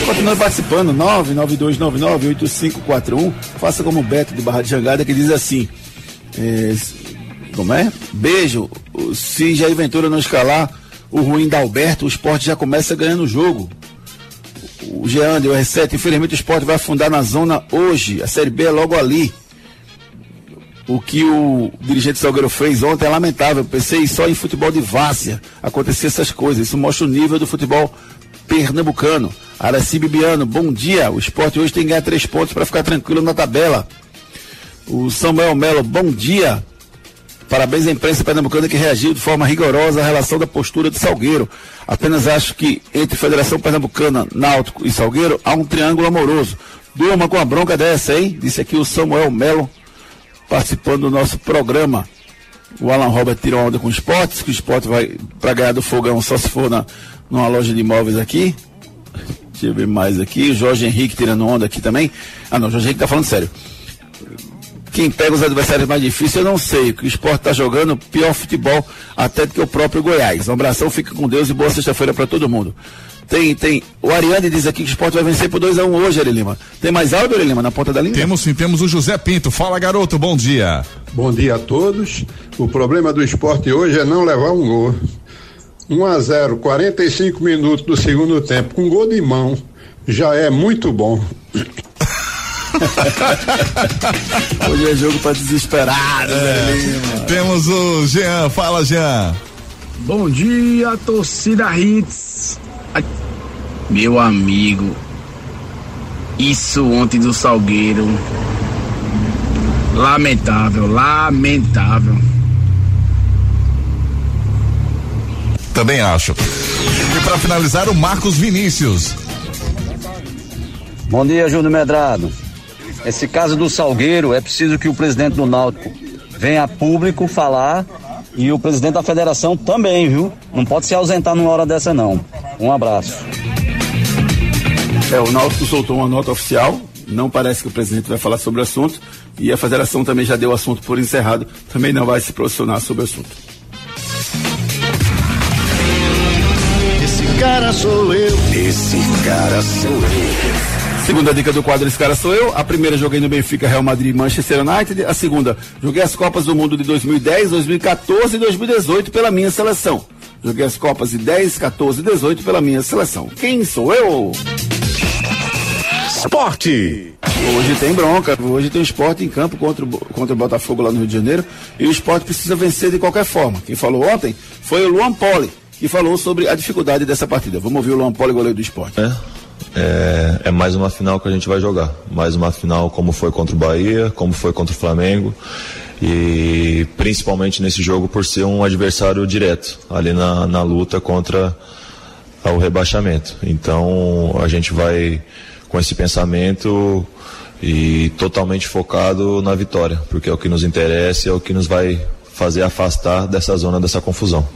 Continue participando, 992998541. Faça como o Beto de Barra de Jangada que diz assim: é, Como é? Beijo. Se Jair Ventura não escalar o ruim da Alberto, o esporte já começa ganhando o jogo. O Jean deu R7. Infelizmente o esporte vai afundar na zona hoje. A Série B é logo ali. O que o dirigente Salgueiro fez ontem é lamentável. Pensei só em futebol de várzea acontecer essas coisas. Isso mostra o nível do futebol pernambucano. Araci Bibiano, bom dia. O esporte hoje tem que ganhar três pontos para ficar tranquilo na tabela. O Samuel Melo, bom dia. Parabéns à imprensa pernambucana que reagiu de forma rigorosa à relação da postura de Salgueiro. Apenas acho que entre Federação Pernambucana, Náutico e Salgueiro há um triângulo amoroso. Durma com a bronca dessa, hein? Disse aqui o Samuel Melo, participando do nosso programa. O Alan Robert tirou onda com esporte, que o esporte vai para ganhar do fogão só se for na, numa loja de imóveis aqui. Deixa eu ver mais aqui. O Jorge Henrique tirando onda aqui também. Ah, não, Jorge Henrique tá falando sério. Quem pega os adversários mais difíceis, eu não sei. Que o esporte tá jogando pior futebol até do que o próprio Goiás. Um abração, fica com Deus e boa sexta-feira para todo mundo. Tem, tem. O Ariane diz aqui que o esporte vai vencer por 2x1 um hoje, Ari Lima. Tem mais áudio, Ari Lima, na ponta da linha? Temos sim, temos o José Pinto. Fala, garoto, bom dia. Bom dia a todos. O problema do esporte hoje é não levar um gol. 1 a 0, 45 minutos do segundo tempo, com gol de mão, já é muito bom. Hoje é jogo para desesperado, é. Lima. Temos o Jean, fala Jean. Bom dia, torcida Hits. Meu amigo, isso ontem do Salgueiro. Lamentável, lamentável. Também acho. E para finalizar, o Marcos Vinícius. Bom dia, Júnior Medrado. Esse caso do Salgueiro, é preciso que o presidente do Náutico venha a público falar e o presidente da federação também, viu? Não pode se ausentar numa hora dessa, não. Um abraço. É, o Náutico soltou uma nota oficial. Não parece que o presidente vai falar sobre o assunto. E a federação também já deu o assunto por encerrado. Também não vai se posicionar sobre o assunto. Cara sou eu. Esse cara sou eu. Segunda dica do quadro Esse Cara Sou Eu. A primeira joguei no Benfica, Real Madrid e Manchester United. A segunda, joguei as Copas do Mundo de 2010, 2014 e 2018 pela minha seleção. Joguei as Copas de 10, 14 e 18 pela minha seleção. Quem sou eu? Esporte. Hoje tem bronca, hoje tem esporte em campo contra o, contra o Botafogo lá no Rio de Janeiro. E o esporte precisa vencer de qualquer forma. Quem falou ontem foi o Luan Poli, que falou sobre a dificuldade dessa partida. Vamos ouvir o Luan Poli, goleiro do esporte. É. É, é, mais uma final que a gente vai jogar. Mais uma final como foi contra o Bahia, como foi contra o Flamengo. E principalmente nesse jogo por ser um adversário direto, ali na, na luta contra o rebaixamento. Então a gente vai com esse pensamento e totalmente focado na vitória, porque é o que nos interessa, é o que nos vai fazer afastar dessa zona, dessa confusão.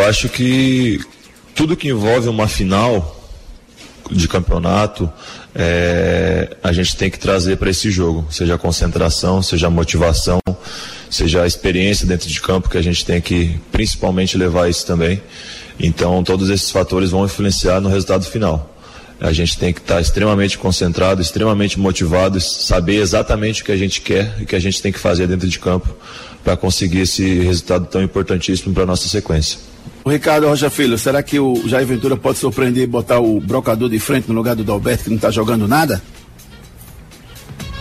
Eu acho que tudo que envolve uma final de campeonato, é, a gente tem que trazer para esse jogo, seja a concentração, seja a motivação, seja a experiência dentro de campo, que a gente tem que principalmente levar isso também. Então, todos esses fatores vão influenciar no resultado final. A gente tem que estar extremamente concentrado, extremamente motivado, saber exatamente o que a gente quer e o que a gente tem que fazer dentro de campo para conseguir esse resultado tão importantíssimo para nossa sequência. O Ricardo Rocha Filho, será que o Jair Ventura pode surpreender e botar o brocador de frente no lugar do Dalberto que não está jogando nada?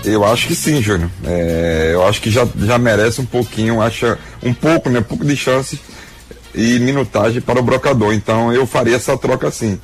Eu acho que sim, Júnior. É, eu acho que já, já merece um pouquinho, acha um pouco, né? Um pouco de chance e minutagem para o brocador. Então eu faria essa troca sim.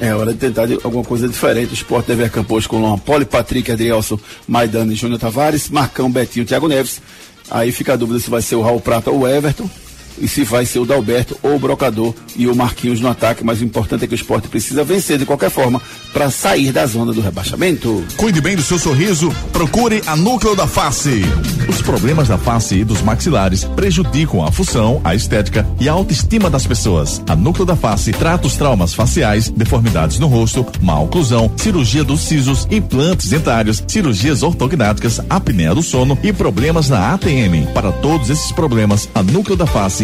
É hora de tentar de alguma coisa diferente. O Sport deve acampar hoje com Luan Poli, Patrick, Adrielson, Maidana e Júnior Tavares, Marcão, Betinho, Thiago Neves. Aí fica a dúvida se vai ser o Raul Prata ou o Everton e se vai ser o Dalberto ou o Brocador e o Marquinhos no ataque, mas o importante é que o esporte precisa vencer de qualquer forma para sair da zona do rebaixamento. Cuide bem do seu sorriso, procure a Núcleo da Face. Os problemas da face e dos maxilares prejudicam a função, a estética e a autoestima das pessoas. A Núcleo da Face trata os traumas faciais, deformidades no rosto, má oclusão, cirurgia dos sisos, implantes dentários, cirurgias ortognáticas, apneia do sono e problemas na ATM. Para todos esses problemas, a Núcleo da Face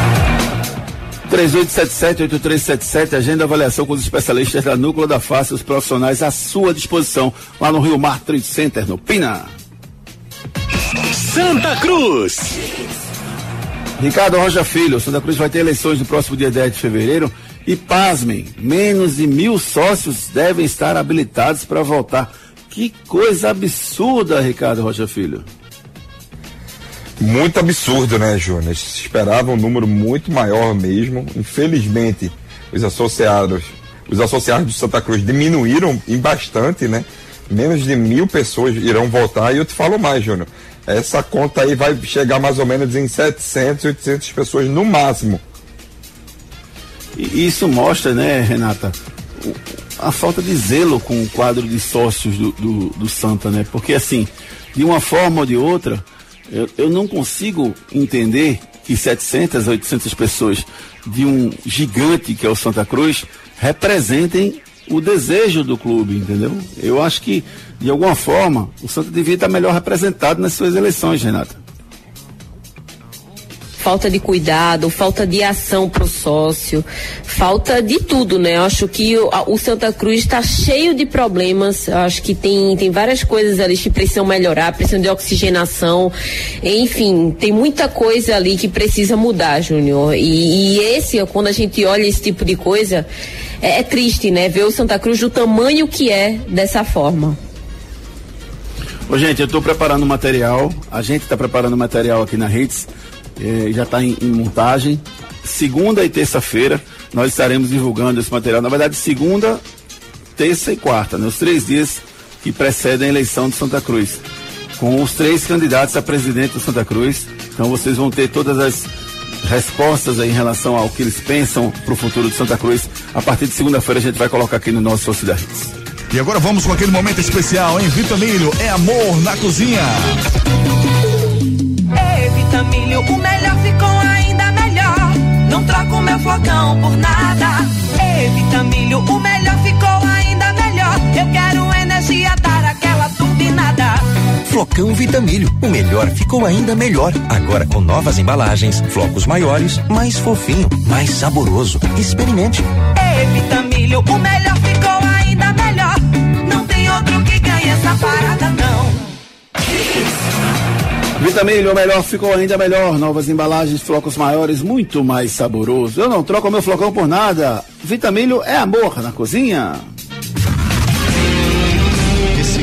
3877-8377, agenda avaliação com os especialistas da Núcleo da Face, os profissionais à sua disposição, lá no Rio Mar Trade Center, no Pina. Santa Cruz. Ricardo Rocha Filho, Santa Cruz vai ter eleições no próximo dia 10 de fevereiro e, pasmem, menos de mil sócios devem estar habilitados para votar. Que coisa absurda, Ricardo Rocha Filho. Muito absurdo, né, Júnior? Se esperava um número muito maior mesmo. Infelizmente, os associados, os associados do Santa Cruz diminuíram em bastante, né? Menos de mil pessoas irão votar. E eu te falo mais, Júnior. Essa conta aí vai chegar mais ou menos em 700, 800 pessoas no máximo. E isso mostra, né, Renata, a falta de zelo com o quadro de sócios do, do, do Santa, né? Porque, assim, de uma forma ou de outra, eu, eu não consigo entender que 700, 800 pessoas de um gigante que é o Santa Cruz representem o desejo do clube, entendeu? Eu acho que, de alguma forma, o Santa devia estar melhor representado nas suas eleições, Renata falta de cuidado, falta de ação para o sócio, falta de tudo, né? Eu acho que o, o Santa Cruz está cheio de problemas. Eu acho que tem, tem várias coisas ali que precisam melhorar, precisam de oxigenação, enfim, tem muita coisa ali que precisa mudar, Júnior. E, e, esse, quando a gente olha esse tipo de coisa, é, é triste, né? Ver o Santa Cruz do tamanho que é dessa forma. Ô, gente, eu estou preparando material, a gente está preparando material aqui na Hits eh, já está em, em, montagem. Segunda e terça-feira nós estaremos divulgando esse material. Na verdade, segunda, terça e quarta, né? os três dias que precedem a eleição de Santa Cruz. Com os três candidatos a presidente do Santa Cruz. Então vocês vão ter todas as respostas em relação ao que eles pensam para o futuro de Santa Cruz. A partir de segunda-feira a gente vai colocar aqui no nosso Sociedade. E agora vamos com aquele momento especial, hein? Vitamilho é amor na cozinha. Vitamilho, o melhor ficou ainda melhor. Não troco meu flocão por nada. Vitamilho, o melhor ficou ainda melhor. Eu quero energia, dar aquela turbinada. Flocão Vitamilho, o melhor ficou ainda melhor. Agora com novas embalagens, flocos maiores, mais fofinho, mais saboroso. Experimente. Vitamilho, o melhor ficou ainda melhor. Não tem outro que ganhe essa parada. Vitamilho, o melhor ficou ainda melhor. Novas embalagens, flocos maiores, muito mais saboroso. Eu não troco meu flocão por nada. Vitamilho é amor na cozinha.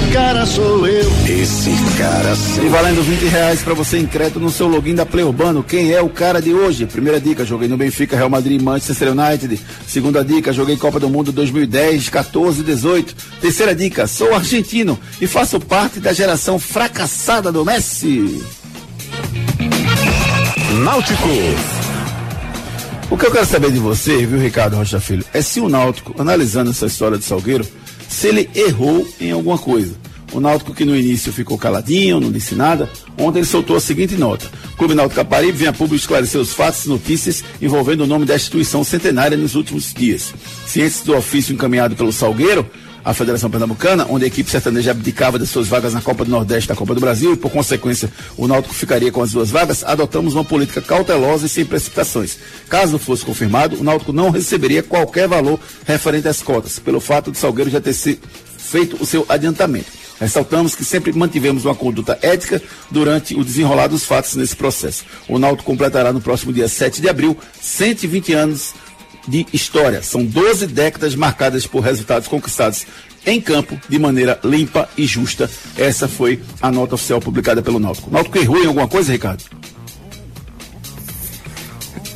Esse cara sou eu. Esse cara sou E valendo 20 reais pra você em crédito no seu login da Play Urbano. Quem é o cara de hoje? Primeira dica, joguei no Benfica, Real Madrid, Manchester United. Segunda dica, joguei Copa do Mundo 2010, 14, 18. Terceira dica, sou argentino e faço parte da geração fracassada do Messi. Náutico. O que eu quero saber de você, viu, Ricardo Rocha Filho, é se o Náutico, analisando essa história de Salgueiro, se ele errou em alguma coisa. O Náutico que no início ficou caladinho, não disse nada, ontem ele soltou a seguinte nota. O Clube Náutico Caparibe vem a público esclarecer os fatos e notícias envolvendo o nome da instituição centenária nos últimos dias. Cientes do ofício encaminhado pelo Salgueiro, a Federação Pernambucana, onde a equipe sertaneja abdicava das suas vagas na Copa do Nordeste e da Copa do Brasil e, por consequência, o Náutico ficaria com as duas vagas, adotamos uma política cautelosa e sem precipitações. Caso fosse confirmado, o Náutico não receberia qualquer valor referente às cotas, pelo fato de Salgueiro já ter se feito o seu adiantamento. Ressaltamos que sempre mantivemos uma conduta ética durante o desenrolar dos fatos nesse processo. O Náutico completará no próximo dia 7 de abril 120 anos de história. São 12 décadas marcadas por resultados conquistados em campo de maneira limpa e justa. Essa foi a nota oficial publicada pelo Náutico. Náutico errou em alguma coisa, Ricardo?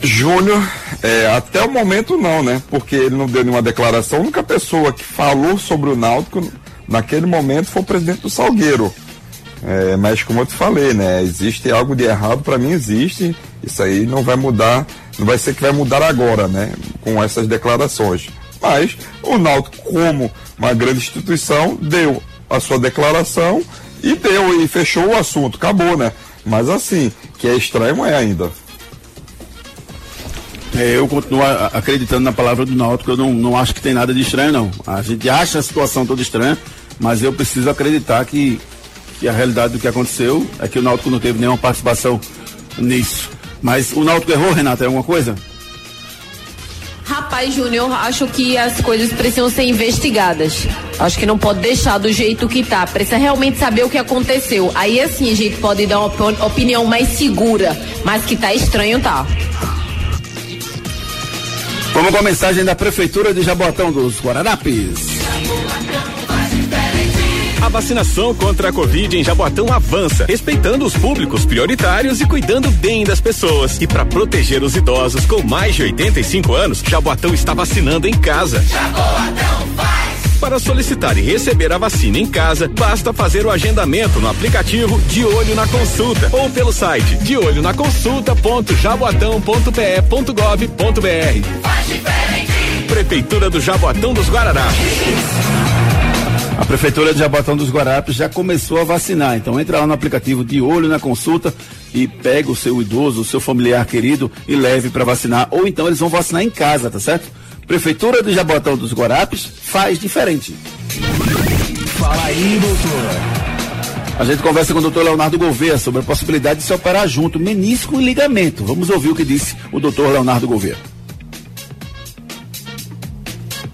Júnior, é, até o momento não, né? Porque ele não deu nenhuma declaração. A única pessoa que falou sobre o Náutico naquele momento foi o presidente do Salgueiro. É, mas como eu te falei, né? Existe algo de errado, para mim existe. Isso aí não vai mudar, não vai ser que vai mudar agora, né? Com essas declarações. Mas o Náutico, como uma grande instituição, deu a sua declaração e deu e fechou o assunto, acabou, né? Mas assim, que é estranho é ainda. É, eu continuo acreditando na palavra do Náutico, eu não, não acho que tem nada de estranho, não. A gente acha a situação toda estranha, mas eu preciso acreditar que, que a realidade do que aconteceu é que o Náutico não teve nenhuma participação nisso. Mas o Náutico errou, Renata, é alguma coisa? Rapaz, Júnior, acho que as coisas precisam ser investigadas. Acho que não pode deixar do jeito que tá. Precisa realmente saber o que aconteceu. Aí assim a gente pode dar uma opinião mais segura. Mas que tá estranho, tá. Vamos com a mensagem da Prefeitura de Jabotão dos Guararapes. A vacinação contra a Covid em Jaboatão avança, respeitando os públicos prioritários e cuidando bem das pessoas. E para proteger os idosos com mais de 85 anos, Jaboatão está vacinando em casa. Jaboatão faz! Para solicitar e receber a vacina em casa, basta fazer o agendamento no aplicativo De Olho na Consulta ou pelo site deolhonaconsulta.jaboatão.pe.gov.br. Faz diferente! Prefeitura do Jaboatão dos Guararapes. A Prefeitura de Jabotão dos Guarapes já começou a vacinar. Então entra lá no aplicativo de olho na consulta e pega o seu idoso, o seu familiar querido e leve para vacinar. Ou então eles vão vacinar em casa, tá certo? Prefeitura de Jabotão dos Guarapes faz diferente. Fala aí, doutor. A gente conversa com o doutor Leonardo Gouveia sobre a possibilidade de se operar junto, menisco e ligamento. Vamos ouvir o que disse o doutor Leonardo Gouveia.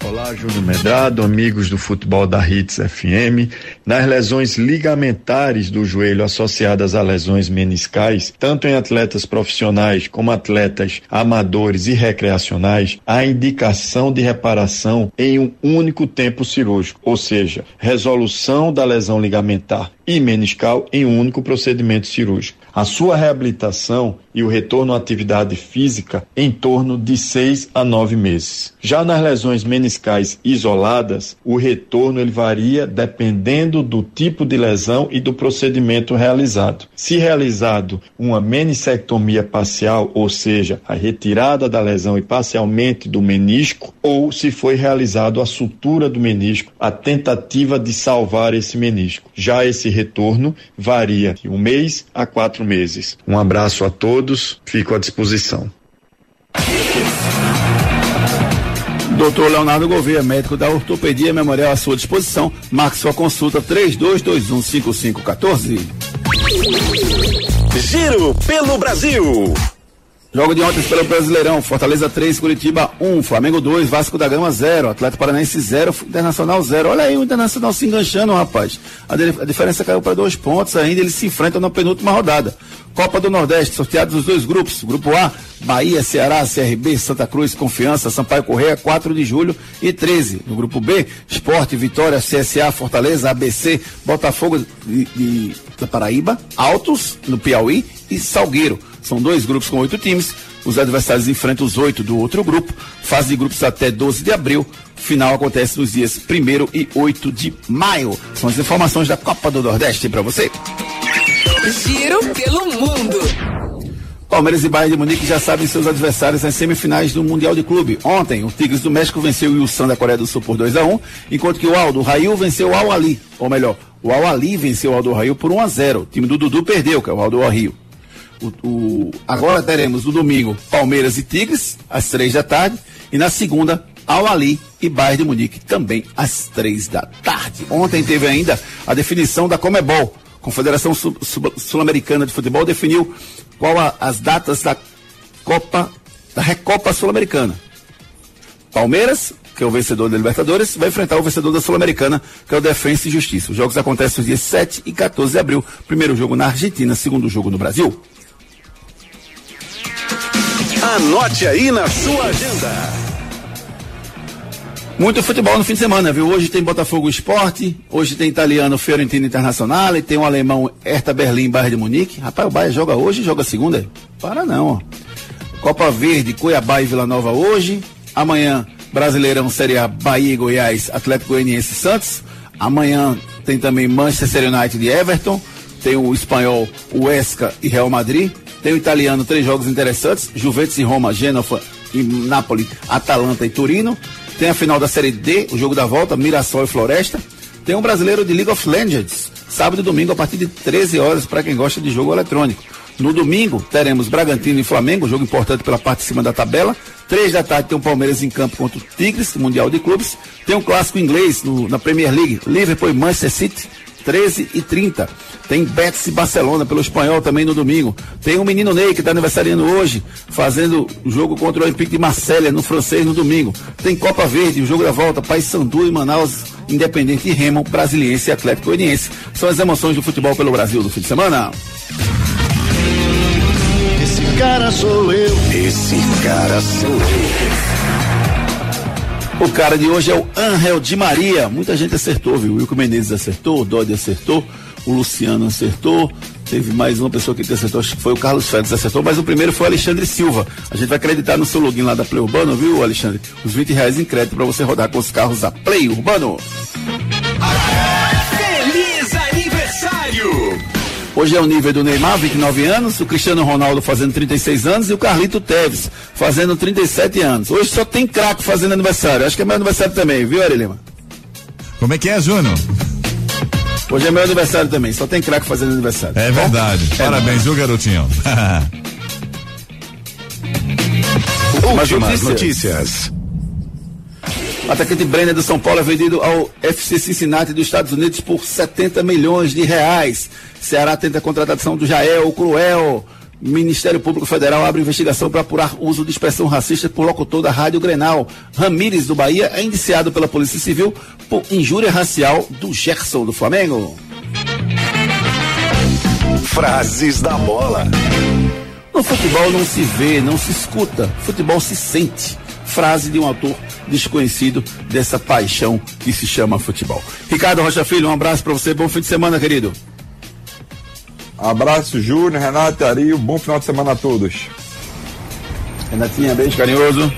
Olá, Júnior Medrado, amigos do futebol da Hits FM. Nas lesões ligamentares do joelho associadas a lesões meniscais, tanto em atletas profissionais como atletas amadores e recreacionais, há indicação de reparação em um único tempo cirúrgico, ou seja, resolução da lesão ligamentar e meniscal em um único procedimento cirúrgico. A sua reabilitação e o retorno à atividade física em torno de seis a nove meses. Já nas lesões meniscais isoladas, o retorno ele varia dependendo do tipo de lesão e do procedimento realizado. Se realizado uma menissectomia parcial, ou seja, a retirada da lesão e parcialmente do menisco, ou se foi realizado a sutura do menisco, a tentativa de salvar esse menisco. Já esse retorno varia de um mês a quatro meses. Um abraço a todos, fico à disposição. Doutor Leonardo Gouveia, médico da Ortopedia Memorial à sua disposição. Marque sua consulta 32215514. Giro pelo Brasil. Jogo de ontem pelo Brasileirão. Fortaleza 3, Curitiba 1, Flamengo 2, Vasco da Gama 0, Atlético Paranaense 0, Internacional 0. Olha aí o Internacional se enganchando, rapaz. A, a diferença caiu para dois pontos ainda. Eles se enfrentam na penúltima rodada. Copa do Nordeste, sorteados os dois grupos. Grupo A, Bahia, Ceará, CRB, Santa Cruz, Confiança, Sampaio Correia, 4 de julho e 13. No grupo B, Esporte, Vitória, CSA, Fortaleza, ABC, Botafogo de, de, Paraíba, Altos, no Piauí e Salgueiro. São dois grupos com oito times. Os adversários enfrentam os oito do outro grupo. Fase de grupos até 12 de abril. Final acontece nos dias 1 e 8 de maio. São as informações da Copa do Nordeste para você. Giro pelo mundo. Palmeiras e Bayern de Munique já sabem seus adversários nas semifinais do Mundial de Clube. Ontem, o Tigres do México venceu o Yusan da Coreia do Sul por 2 a 1 enquanto que o Aldo, Rail, venceu o Al Ali. Ou melhor, O Al Ali venceu o Aldo Rio por 1 a 0 O time do Dudu perdeu, que é o Aldo Rio. O, o, agora teremos no domingo Palmeiras e Tigres, às três da tarde. E na segunda, Al Ali e Bayern de Munique, também às três da tarde. Ontem teve ainda a definição da Comebol. Confederação Sul-Americana de Futebol definiu qual a, as datas da Copa, da Recopa Sul-Americana. Palmeiras, que é o vencedor da Libertadores, vai enfrentar o vencedor da Sul-Americana, que é o Defensa e Justiça. Os jogos acontecem nos dias 7 e 14 de abril. Primeiro jogo na Argentina, segundo jogo no Brasil. Anote aí na sua agenda. Muito futebol no fim de semana, viu? Hoje tem Botafogo Esporte, hoje tem italiano Fiorentino Internacional, e tem o um alemão Hertha Berlim Bayern de Munique. Rapaz, o Bayern joga hoje joga segunda? Para não, ó. Copa Verde, Cuiabá e Vila Nova hoje. Amanhã, Brasileirão Série A, Bahia e Goiás, Atlético Goianiense e Santos. Amanhã tem também Manchester United e Everton. Tem o espanhol, o Esca e Real Madrid. Tem o italiano, três jogos interessantes: Juventus e Roma, Genoa e Napoli, Atalanta e Turino. Tem a final da Série D, o jogo da volta, Mirassol e Floresta. Tem um brasileiro de League of Legends, sábado e domingo a partir de 13 horas para quem gosta de jogo eletrônico. No domingo, teremos Bragantino e Flamengo, jogo importante pela parte de cima da tabela. Três da tarde tem o Palmeiras em campo contra o Tigres, Mundial de Clubes. Tem um clássico inglês no, na Premier League, Liverpool e Manchester City, 13 e 30. Tem Betis e Barcelona pelo espanhol também no domingo. Tem o menino Ney que está aniversariando hoje, fazendo o jogo contra o Olympique de Marselha no francês no domingo. Tem Copa Verde, o jogo da volta, Paysandu e Manaus, Independente e Remo, Brasiliense e Atlético Goianiense. São as emoções do futebol pelo Brasil do fim de semana. Esse cara sou eu. Esse cara sou eu. O cara de hoje é o Angel de Maria. Muita gente acertou, viu? O Wilco Menezes acertou, o Dodi acertou, o Luciano acertou. Teve mais uma pessoa que acertou, acho que foi o Carlos Félix acertou, mas o primeiro foi o Alexandre Silva. A gente vai acreditar no seu login lá da Play Urbano, viu, Alexandre? Os 20 reais em crédito para você rodar com os carros da Play Urbano. Feliz aniversário! Hoje é o nível do Neymar, 29 anos, o Cristiano Ronaldo fazendo 36 anos e o Carlito Teves fazendo 37 anos. Hoje só tem craque fazendo aniversário. Acho que é meu aniversário também, viu, Ari Lima? Como é que é, Júnior? Hoje é meu aniversário também, só tem craque fazendo aniversário. É verdade. É Parabéns, viu, garotinho? Últimas notícias. O atacante Brenner do São Paulo é vendido ao FC Cincinnati dos Estados Unidos por 70 milhões de reais. Ceará tenta a contratação do Jael, o Cruel. Ministério Público Federal abre investigação para apurar uso de expressão racista por locutor da Rádio Grenal. Ramírez do Bahia é indiciado pela Polícia Civil por injúria racial do Gerson do Flamengo. Frases da bola. No futebol não se vê, não se escuta, futebol se sente. Frase de um autor desconhecido dessa paixão que se chama futebol. Ricardo Rocha Filho, um abraço para você, bom fim de semana, querido. Abraço, Júnior, Renato, Ario, bom final de semana a todos. Renatinha, beijo carinhoso.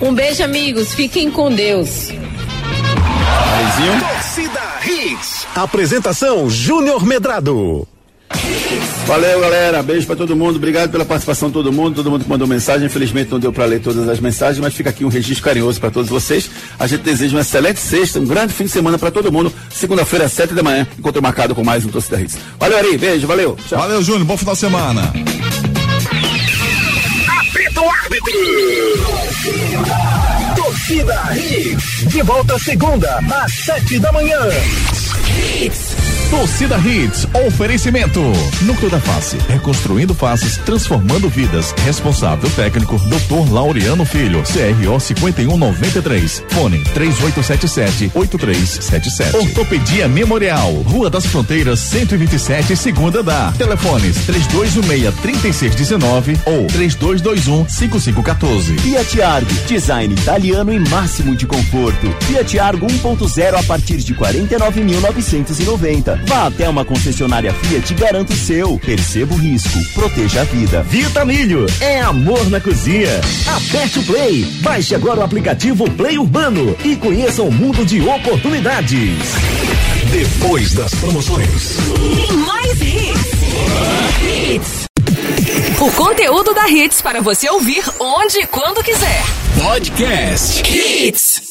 Um beijo, amigos. Fiquem com Deus. Torcida Hits. Apresentação Júnior Medrado. Valeu, galera. Beijo pra todo mundo. Obrigado pela participação de todo mundo. Todo mundo que mandou mensagem. Infelizmente não deu pra ler todas as mensagens, mas fica aqui um registro carinhoso pra todos vocês. A gente deseja uma excelente sexta, um grande fim de semana pra todo mundo. Segunda-feira, às sete da manhã, encontro marcado com mais um Torcida Hits. Valeu, Ari. Beijo, valeu. Tchau. Valeu, Júnior. Bom final de semana. Apito árbitro. Torcida Hits. De volta segunda, às sete da manhã. Torcida Hits, oferecimento. Núcleo da Face, reconstruindo faces, transformando vidas. Responsável técnico, Dr. Laureano Filho, CRO 5193. Fone 3877-8377. Ortopedia Memorial, Rua das Fronteiras, 127, segunda da. Telefones 3216-3619 ou 3221-5514. Fiat Argo, design italiano e máximo de conforto. Fiat Argo 1.0 a partir de 49.990. Vá até uma concessionária Fiat e garanta o seu. Perceba o risco, proteja a vida. Vitamilho, é amor na cozinha. Aperte o Play. Baixe agora o aplicativo Play Urbano e conheça um mundo de oportunidades. Depois das promoções. Tem mais hits. Hits. O conteúdo da Hits para você ouvir onde e quando quiser. Podcast Hits.